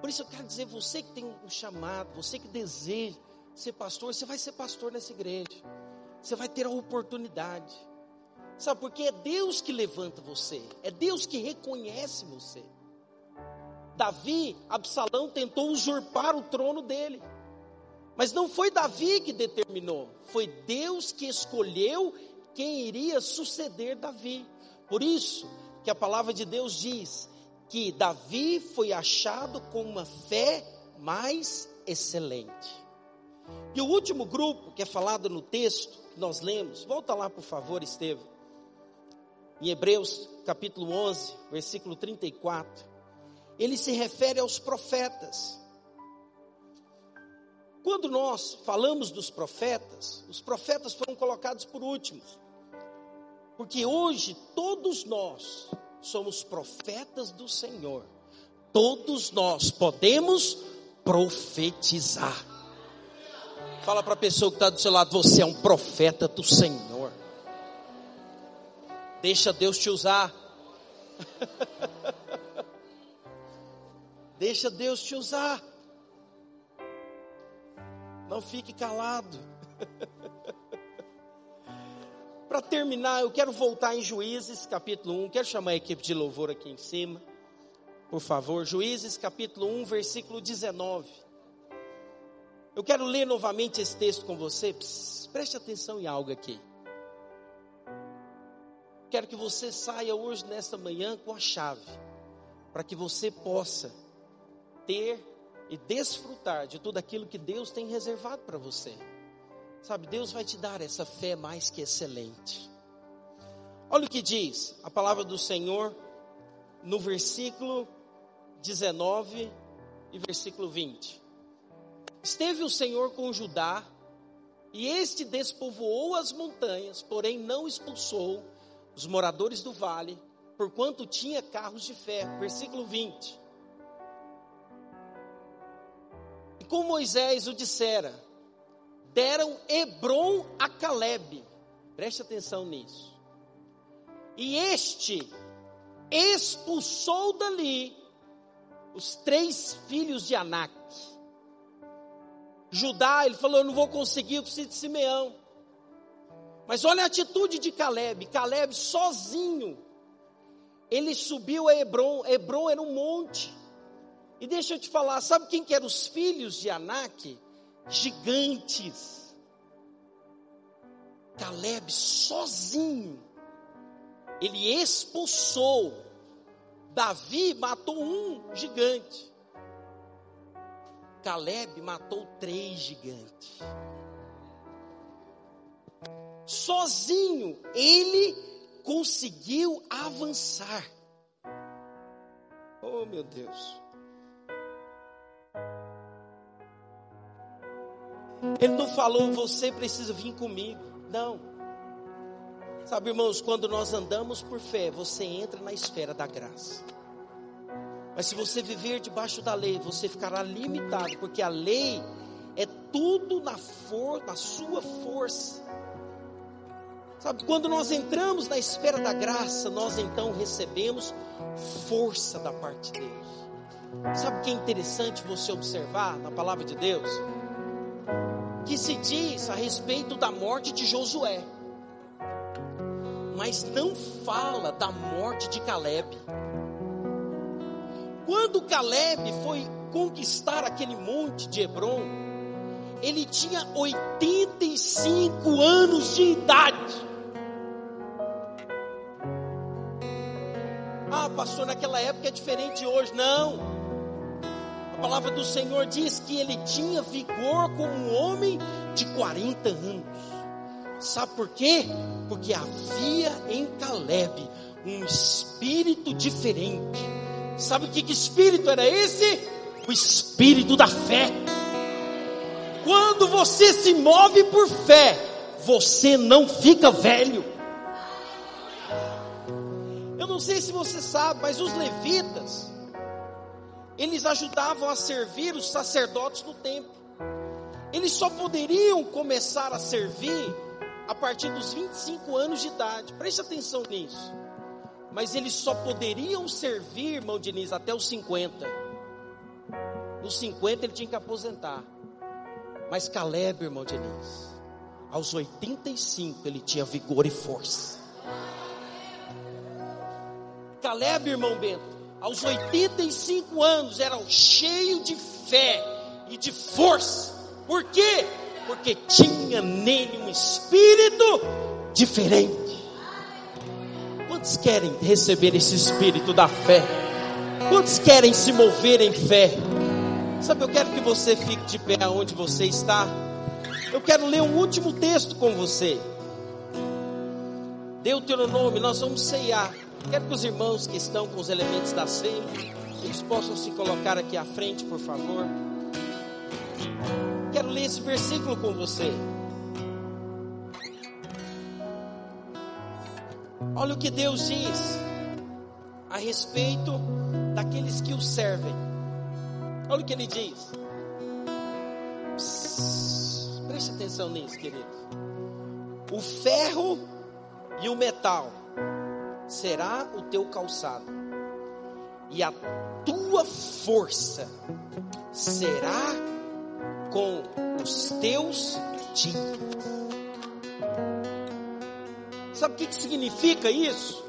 Por isso eu quero dizer, você que tem um chamado, você que deseja ser pastor, você vai ser pastor nessa igreja. Você vai ter a oportunidade. Sabe, porque é Deus que levanta você, é Deus que reconhece você. Davi, Absalão tentou usurpar o trono dele. Mas não foi Davi que determinou, foi Deus que escolheu quem iria suceder Davi. Por isso que a palavra de Deus diz que Davi foi achado com uma fé mais excelente. E o último grupo que é falado no texto que nós lemos, volta lá por favor, Estevam. Em Hebreus capítulo 11, versículo 34, ele se refere aos profetas. Quando nós falamos dos profetas, os profetas foram colocados por últimos. Porque hoje todos nós somos profetas do Senhor. Todos nós podemos profetizar. Fala para a pessoa que está do seu lado: você é um profeta do Senhor. Deixa Deus te usar. Deixa Deus te usar. Não fique calado. Para terminar, eu quero voltar em Juízes, capítulo 1. Quero chamar a equipe de louvor aqui em cima. Por favor, Juízes, capítulo 1, versículo 19. Eu quero ler novamente esse texto com você. Preste atenção em algo aqui. Quero que você saia hoje, nesta manhã, com a chave, para que você possa ter e desfrutar de tudo aquilo que Deus tem reservado para você. Sabe, Deus vai te dar essa fé mais que excelente. Olha o que diz a palavra do Senhor no versículo 19 e versículo 20. Esteve o Senhor com Judá, e este despovoou as montanhas, porém não expulsou os moradores do vale, porquanto tinha carros de ferro. Versículo 20. E como Moisés o dissera, deram Hebron a Caleb. Preste atenção nisso. E este expulsou dali os três filhos de Anak Judá, ele falou: Eu não vou conseguir, eu preciso de Simeão. Mas olha a atitude de Caleb. Caleb sozinho, ele subiu a Hebron. Hebron era um monte. E deixa eu te falar, sabe quem que eram os filhos de Anak? Gigantes. Caleb sozinho, ele expulsou. Davi matou um gigante. Caleb matou três gigantes. Sozinho, ele conseguiu avançar. Oh, meu Deus. Ele não falou, você precisa vir comigo. Não. Sabe, irmãos, quando nós andamos por fé, você entra na esfera da graça. Mas se você viver debaixo da lei, você ficará limitado, porque a lei é tudo na, for, na sua força. Sabe, quando nós entramos na esfera da graça, nós então recebemos força da parte de Deus. Sabe o que é interessante você observar na palavra de Deus? Que se diz a respeito da morte de Josué, mas não fala da morte de Caleb. Quando Caleb foi conquistar aquele monte de Hebron, ele tinha 85 anos de idade. Ah, pastor, naquela época é diferente de hoje. Não. A palavra do Senhor diz que ele tinha vigor como um homem de 40 anos. Sabe por quê? Porque havia em Caleb um espírito diferente. Sabe que, que espírito era esse? O espírito da fé. Quando você se move por fé, você não fica velho não sei se você sabe, mas os levitas, eles ajudavam a servir os sacerdotes no templo. Eles só poderiam começar a servir a partir dos 25 anos de idade. Preste atenção nisso. Mas eles só poderiam servir, irmão Diniz, até os 50. Nos 50 ele tinha que aposentar. Mas Caleb, irmão Diniz, aos 85 ele tinha vigor e força. Caleb, irmão Bento, aos 85 anos, era cheio de fé e de força. Por quê? Porque tinha nele um espírito diferente. Quantos querem receber esse espírito da fé? Quantos querem se mover em fé? Sabe, eu quero que você fique de pé onde você está. Eu quero ler um último texto com você. Deuteronômio, nós vamos ceiar. Quero que os irmãos que estão com os elementos da ceia, eles possam se colocar aqui à frente, por favor. Quero ler esse versículo com você. Olha o que Deus diz a respeito daqueles que o servem. Olha o que ele diz. Psss, preste atenção nisso, querido. O ferro e o metal será o teu calçado, e a tua força será com os teus dias. Sabe o que, que significa isso?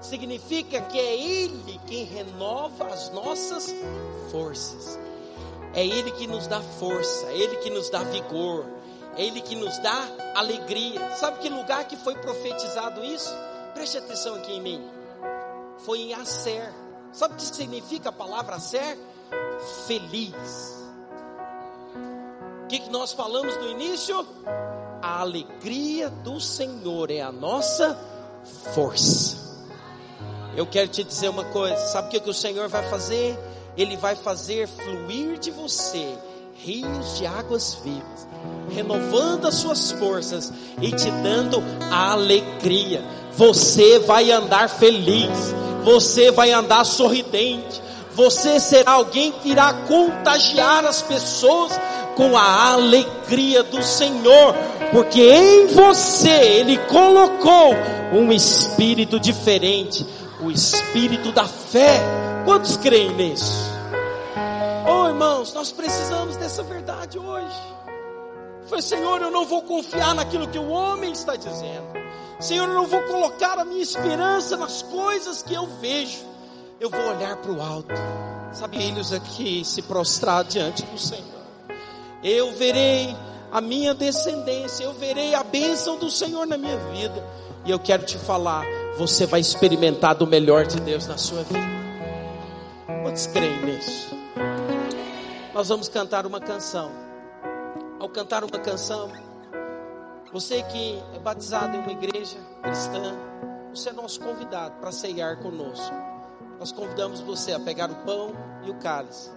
Significa que é Ele quem renova as nossas forças. É Ele que nos dá força, é Ele que nos dá vigor, é Ele que nos dá alegria. Sabe que lugar que foi profetizado isso? Preste atenção aqui em mim. Foi em Acer. Sabe o que significa a palavra Acer? Feliz. O que, que nós falamos no início? A alegria do Senhor é a nossa força. Eu quero te dizer uma coisa: sabe o que, que o Senhor vai fazer? Ele vai fazer fluir de você rios de águas vivas, renovando as suas forças e te dando alegria você vai andar feliz, você vai andar sorridente, você será alguém que irá contagiar as pessoas com a alegria do Senhor, porque em você Ele colocou um espírito diferente, o espírito da fé. Quantos creem nisso? Oh irmãos, nós precisamos dessa verdade hoje. Foi Senhor, eu não vou confiar naquilo que o homem está dizendo. Senhor, eu não vou colocar a minha esperança nas coisas que eu vejo. Eu vou olhar para o alto. Sabe, eles aqui se prostrar diante do Senhor. Eu verei a minha descendência, eu verei a bênção do Senhor na minha vida. E eu quero te falar, você vai experimentar do melhor de Deus na sua vida. Quantos creem nisso? Nós vamos cantar uma canção. Ao cantar uma canção, você que é batizado em uma igreja cristã, você é nosso convidado para ceiar conosco. Nós convidamos você a pegar o pão e o cálice.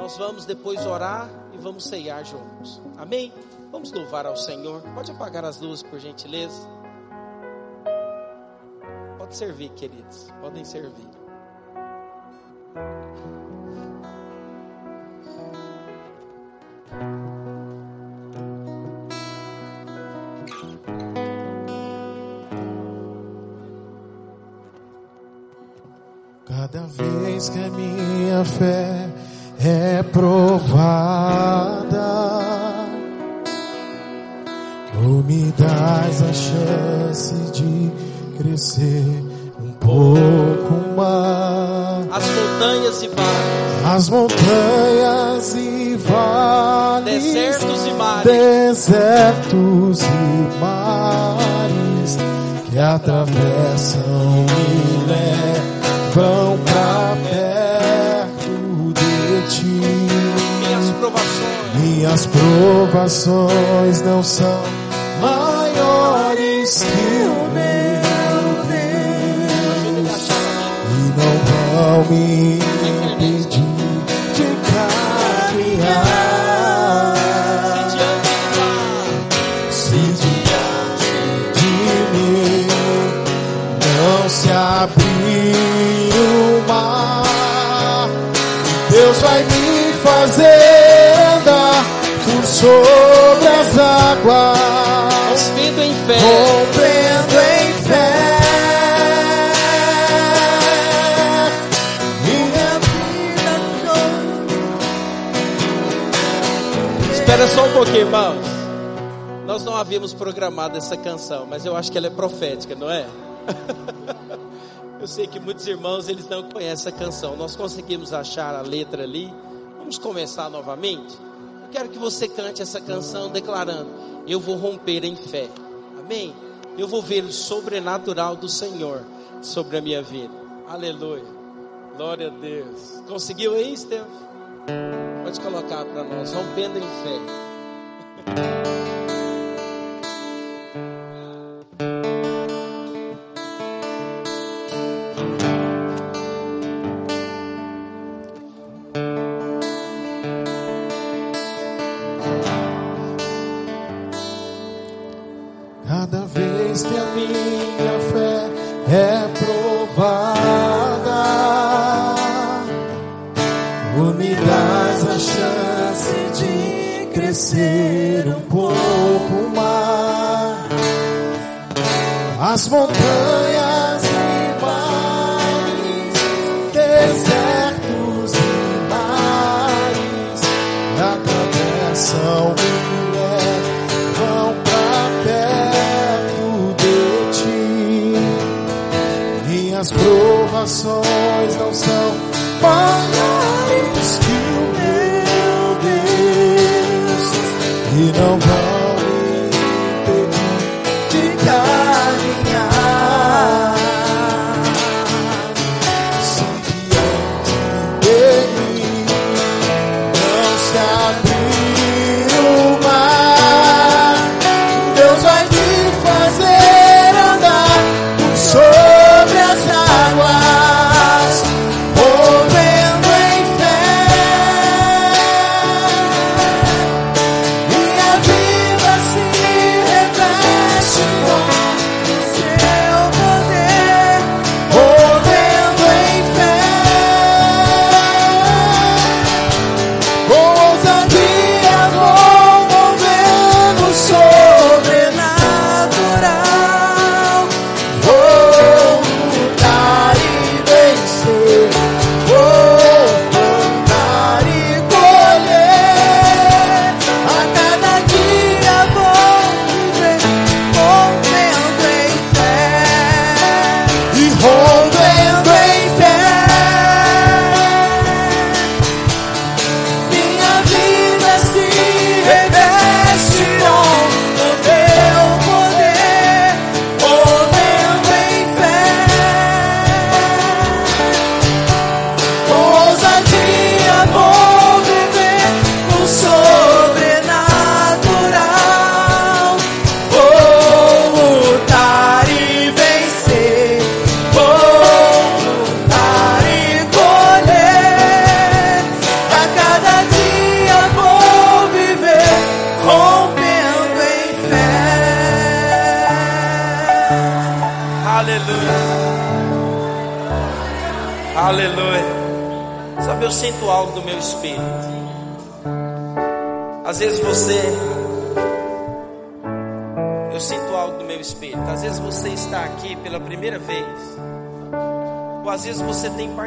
Nós vamos depois orar e vamos ceiar juntos. Amém? Vamos louvar ao Senhor. Pode apagar as luzes, por gentileza. Pode servir, queridos. Podem servir. Cada vez que a minha fé é provada, tu me dás a chance de crescer um pouco mais. As montanhas e vales, As montanhas e vales, desertos e mares, desertos e mares que atravessam e levam pra perto de ti. minhas provações, Minhas provações não são maiores que o meu Deus. E não vão me pouquinho, irmãos. Nós não havíamos programado essa canção, mas eu acho que ela é profética, não é? Eu sei que muitos irmãos eles não conhecem a canção. Nós conseguimos achar a letra ali. Vamos começar novamente. Eu quero que você cante essa canção declarando: Eu vou romper em fé. Amém? Eu vou ver o sobrenatural do Senhor sobre a minha vida. Aleluia. Glória a Deus. Conseguiu aí, Estevam? Pode colocar para nós, rompendo em fé. Música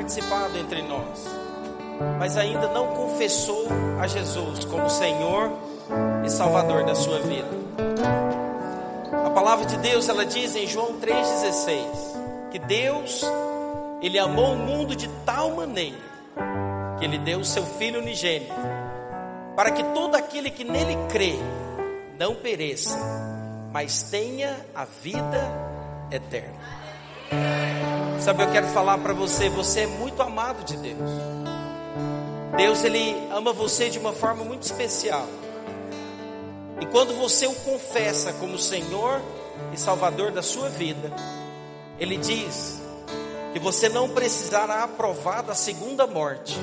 participado entre nós, mas ainda não confessou a Jesus como Senhor e Salvador da sua vida. A palavra de Deus, ela diz em João 3,16, que Deus, Ele amou o mundo de tal maneira, que Ele deu o seu Filho unigênito, para que todo aquele que nele crê, não pereça, mas tenha a vida eterna. Sabe, eu quero falar para você, você é muito amado de Deus. Deus ele ama você de uma forma muito especial. E quando você o confessa como Senhor e Salvador da sua vida, ele diz que você não precisará aprovar da segunda morte.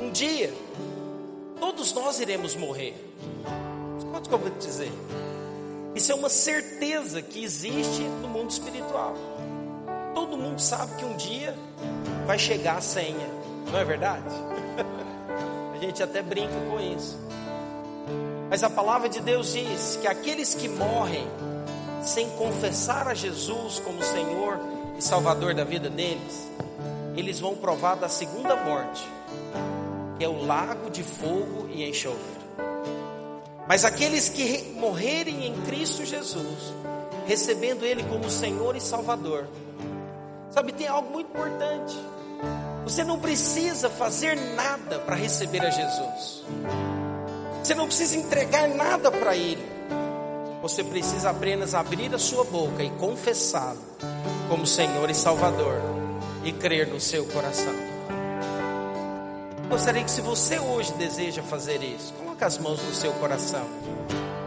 Um dia, todos nós iremos morrer. Quanto que eu vou dizer? Isso é uma certeza que existe no mundo espiritual. Todo mundo sabe que um dia vai chegar a senha, não é verdade? a gente até brinca com isso. Mas a palavra de Deus diz que aqueles que morrem sem confessar a Jesus como Senhor e Salvador da vida deles, eles vão provar da segunda morte, que é o lago de fogo e enxofre. Mas aqueles que morrerem em Cristo Jesus, recebendo Ele como Senhor e Salvador, sabe, tem algo muito importante. Você não precisa fazer nada para receber a Jesus. Você não precisa entregar nada para Ele. Você precisa apenas abrir a sua boca e confessá-lo como Senhor e Salvador e crer no seu coração. Gostaria que se você hoje deseja fazer isso, coloque as mãos no seu coração.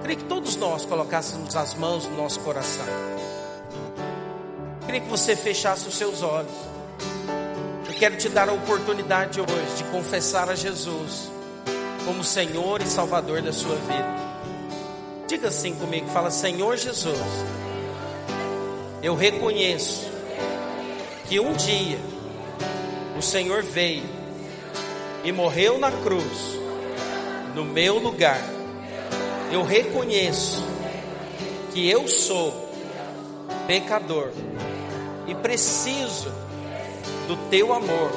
Queria que todos nós colocássemos as mãos no nosso coração. Queria que você fechasse os seus olhos. Eu quero te dar a oportunidade hoje de confessar a Jesus como Senhor e Salvador da sua vida. Diga assim comigo, fala Senhor Jesus. Eu reconheço que um dia o Senhor veio e morreu na cruz no meu lugar. Eu reconheço que eu sou pecador e preciso do teu amor.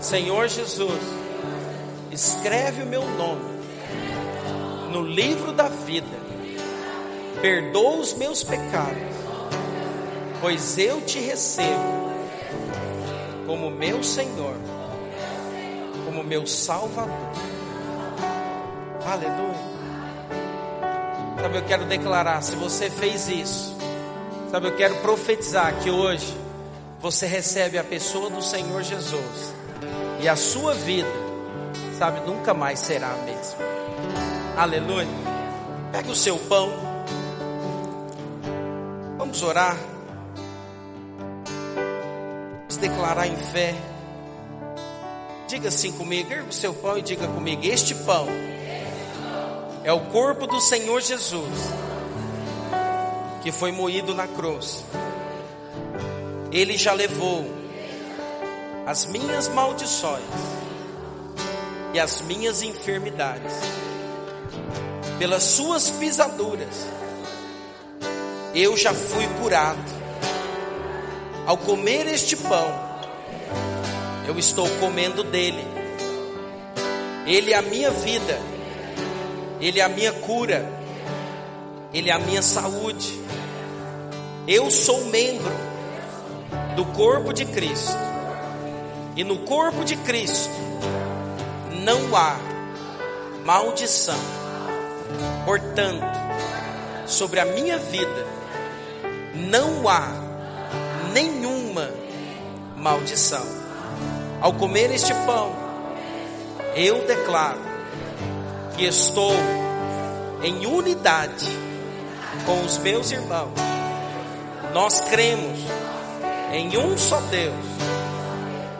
Senhor Jesus, escreve o meu nome no livro da vida. Perdoa os meus pecados, pois eu te recebo como meu Senhor, como meu Salvador. Aleluia. Sabe, eu quero declarar, se você fez isso, sabe, eu quero profetizar que hoje você recebe a pessoa do Senhor Jesus e a sua vida, sabe, nunca mais será a mesma. Aleluia. Pegue o seu pão. Vamos orar. Vamos declarar em fé. Diga assim comigo, erga o seu pão e diga comigo: Este pão é o corpo do Senhor Jesus, que foi moído na cruz. Ele já levou as minhas maldições e as minhas enfermidades. Pelas suas pisaduras, eu já fui curado. Ao comer este pão, eu estou comendo dele. Ele é a minha vida, ele é a minha cura, ele é a minha saúde. Eu sou membro do corpo de Cristo, e no corpo de Cristo não há maldição. Portanto, sobre a minha vida não há nenhuma maldição. Ao comer este pão, eu declaro que estou em unidade com os meus irmãos. Nós cremos em um só Deus,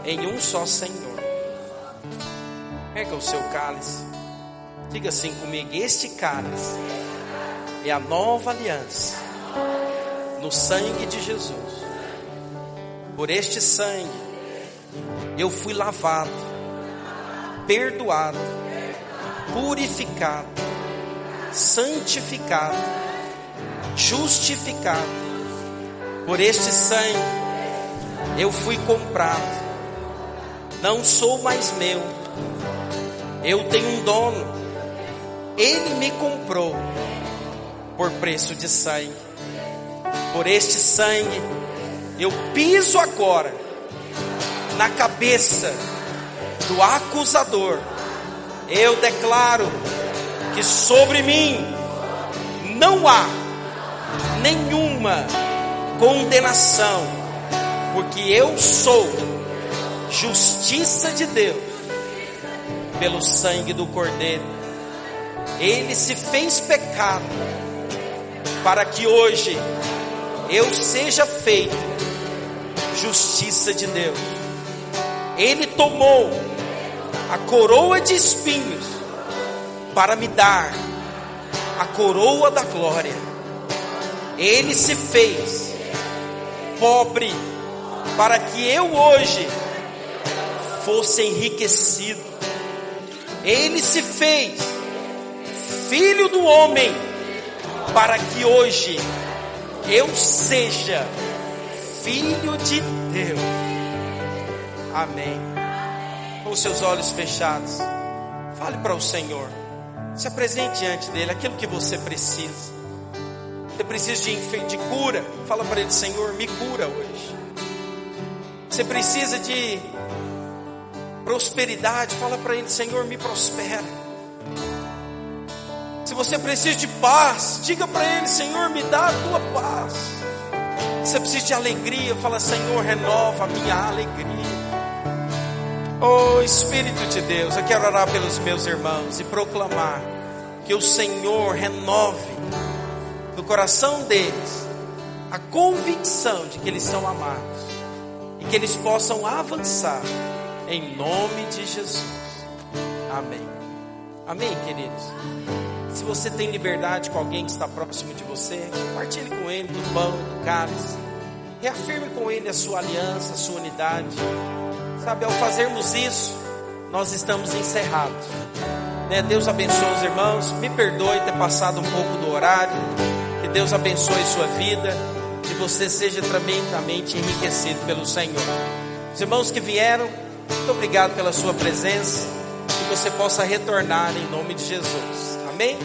em um só Senhor. Pega o seu cálice, diga assim comigo: Este cálice é a nova aliança no sangue de Jesus. Por este sangue, eu fui lavado, perdoado, purificado, santificado, justificado. Por este sangue, Eu fui comprado. Não sou mais meu. Eu tenho um dono. Ele me comprou por preço de sangue. Por este sangue, eu piso agora na cabeça do acusador. Eu declaro que sobre mim não há nenhuma condenação, porque eu sou justiça de Deus pelo sangue do Cordeiro. Ele se fez pecado para que hoje eu seja feito justiça de Deus. Ele tomou a coroa de espinhos para me dar a coroa da glória. Ele se fez pobre para que eu hoje fosse enriquecido. Ele se fez filho do homem para que hoje eu seja filho de Deus. Amém. Com seus olhos fechados, fale para o Senhor. Se apresente diante dele aquilo que você precisa. Você precisa de, de cura, fala para ele, Senhor, me cura hoje. Você precisa de prosperidade, fala para ele, Senhor, me prospera. Se você precisa de paz, diga para ele, Senhor, me dá a tua paz. Se você precisa de alegria, fala, Senhor, renova a minha alegria. Oh Espírito de Deus, eu quero orar pelos meus irmãos e proclamar que o Senhor renove no coração deles a convicção de que eles são amados e que eles possam avançar em nome de Jesus. Amém. Amém, queridos. Se você tem liberdade com alguém que está próximo de você, compartilhe com ele do pão do cálice. Reafirme com ele a sua aliança, a sua unidade. Sabe, ao fazermos isso, nós estamos encerrados. Né? Deus abençoe os irmãos. Me perdoe ter passado um pouco do horário. Deus abençoe sua vida. Que você seja tremendamente enriquecido pelo Senhor. Os irmãos que vieram, muito obrigado pela sua presença. Que você possa retornar em nome de Jesus. Amém?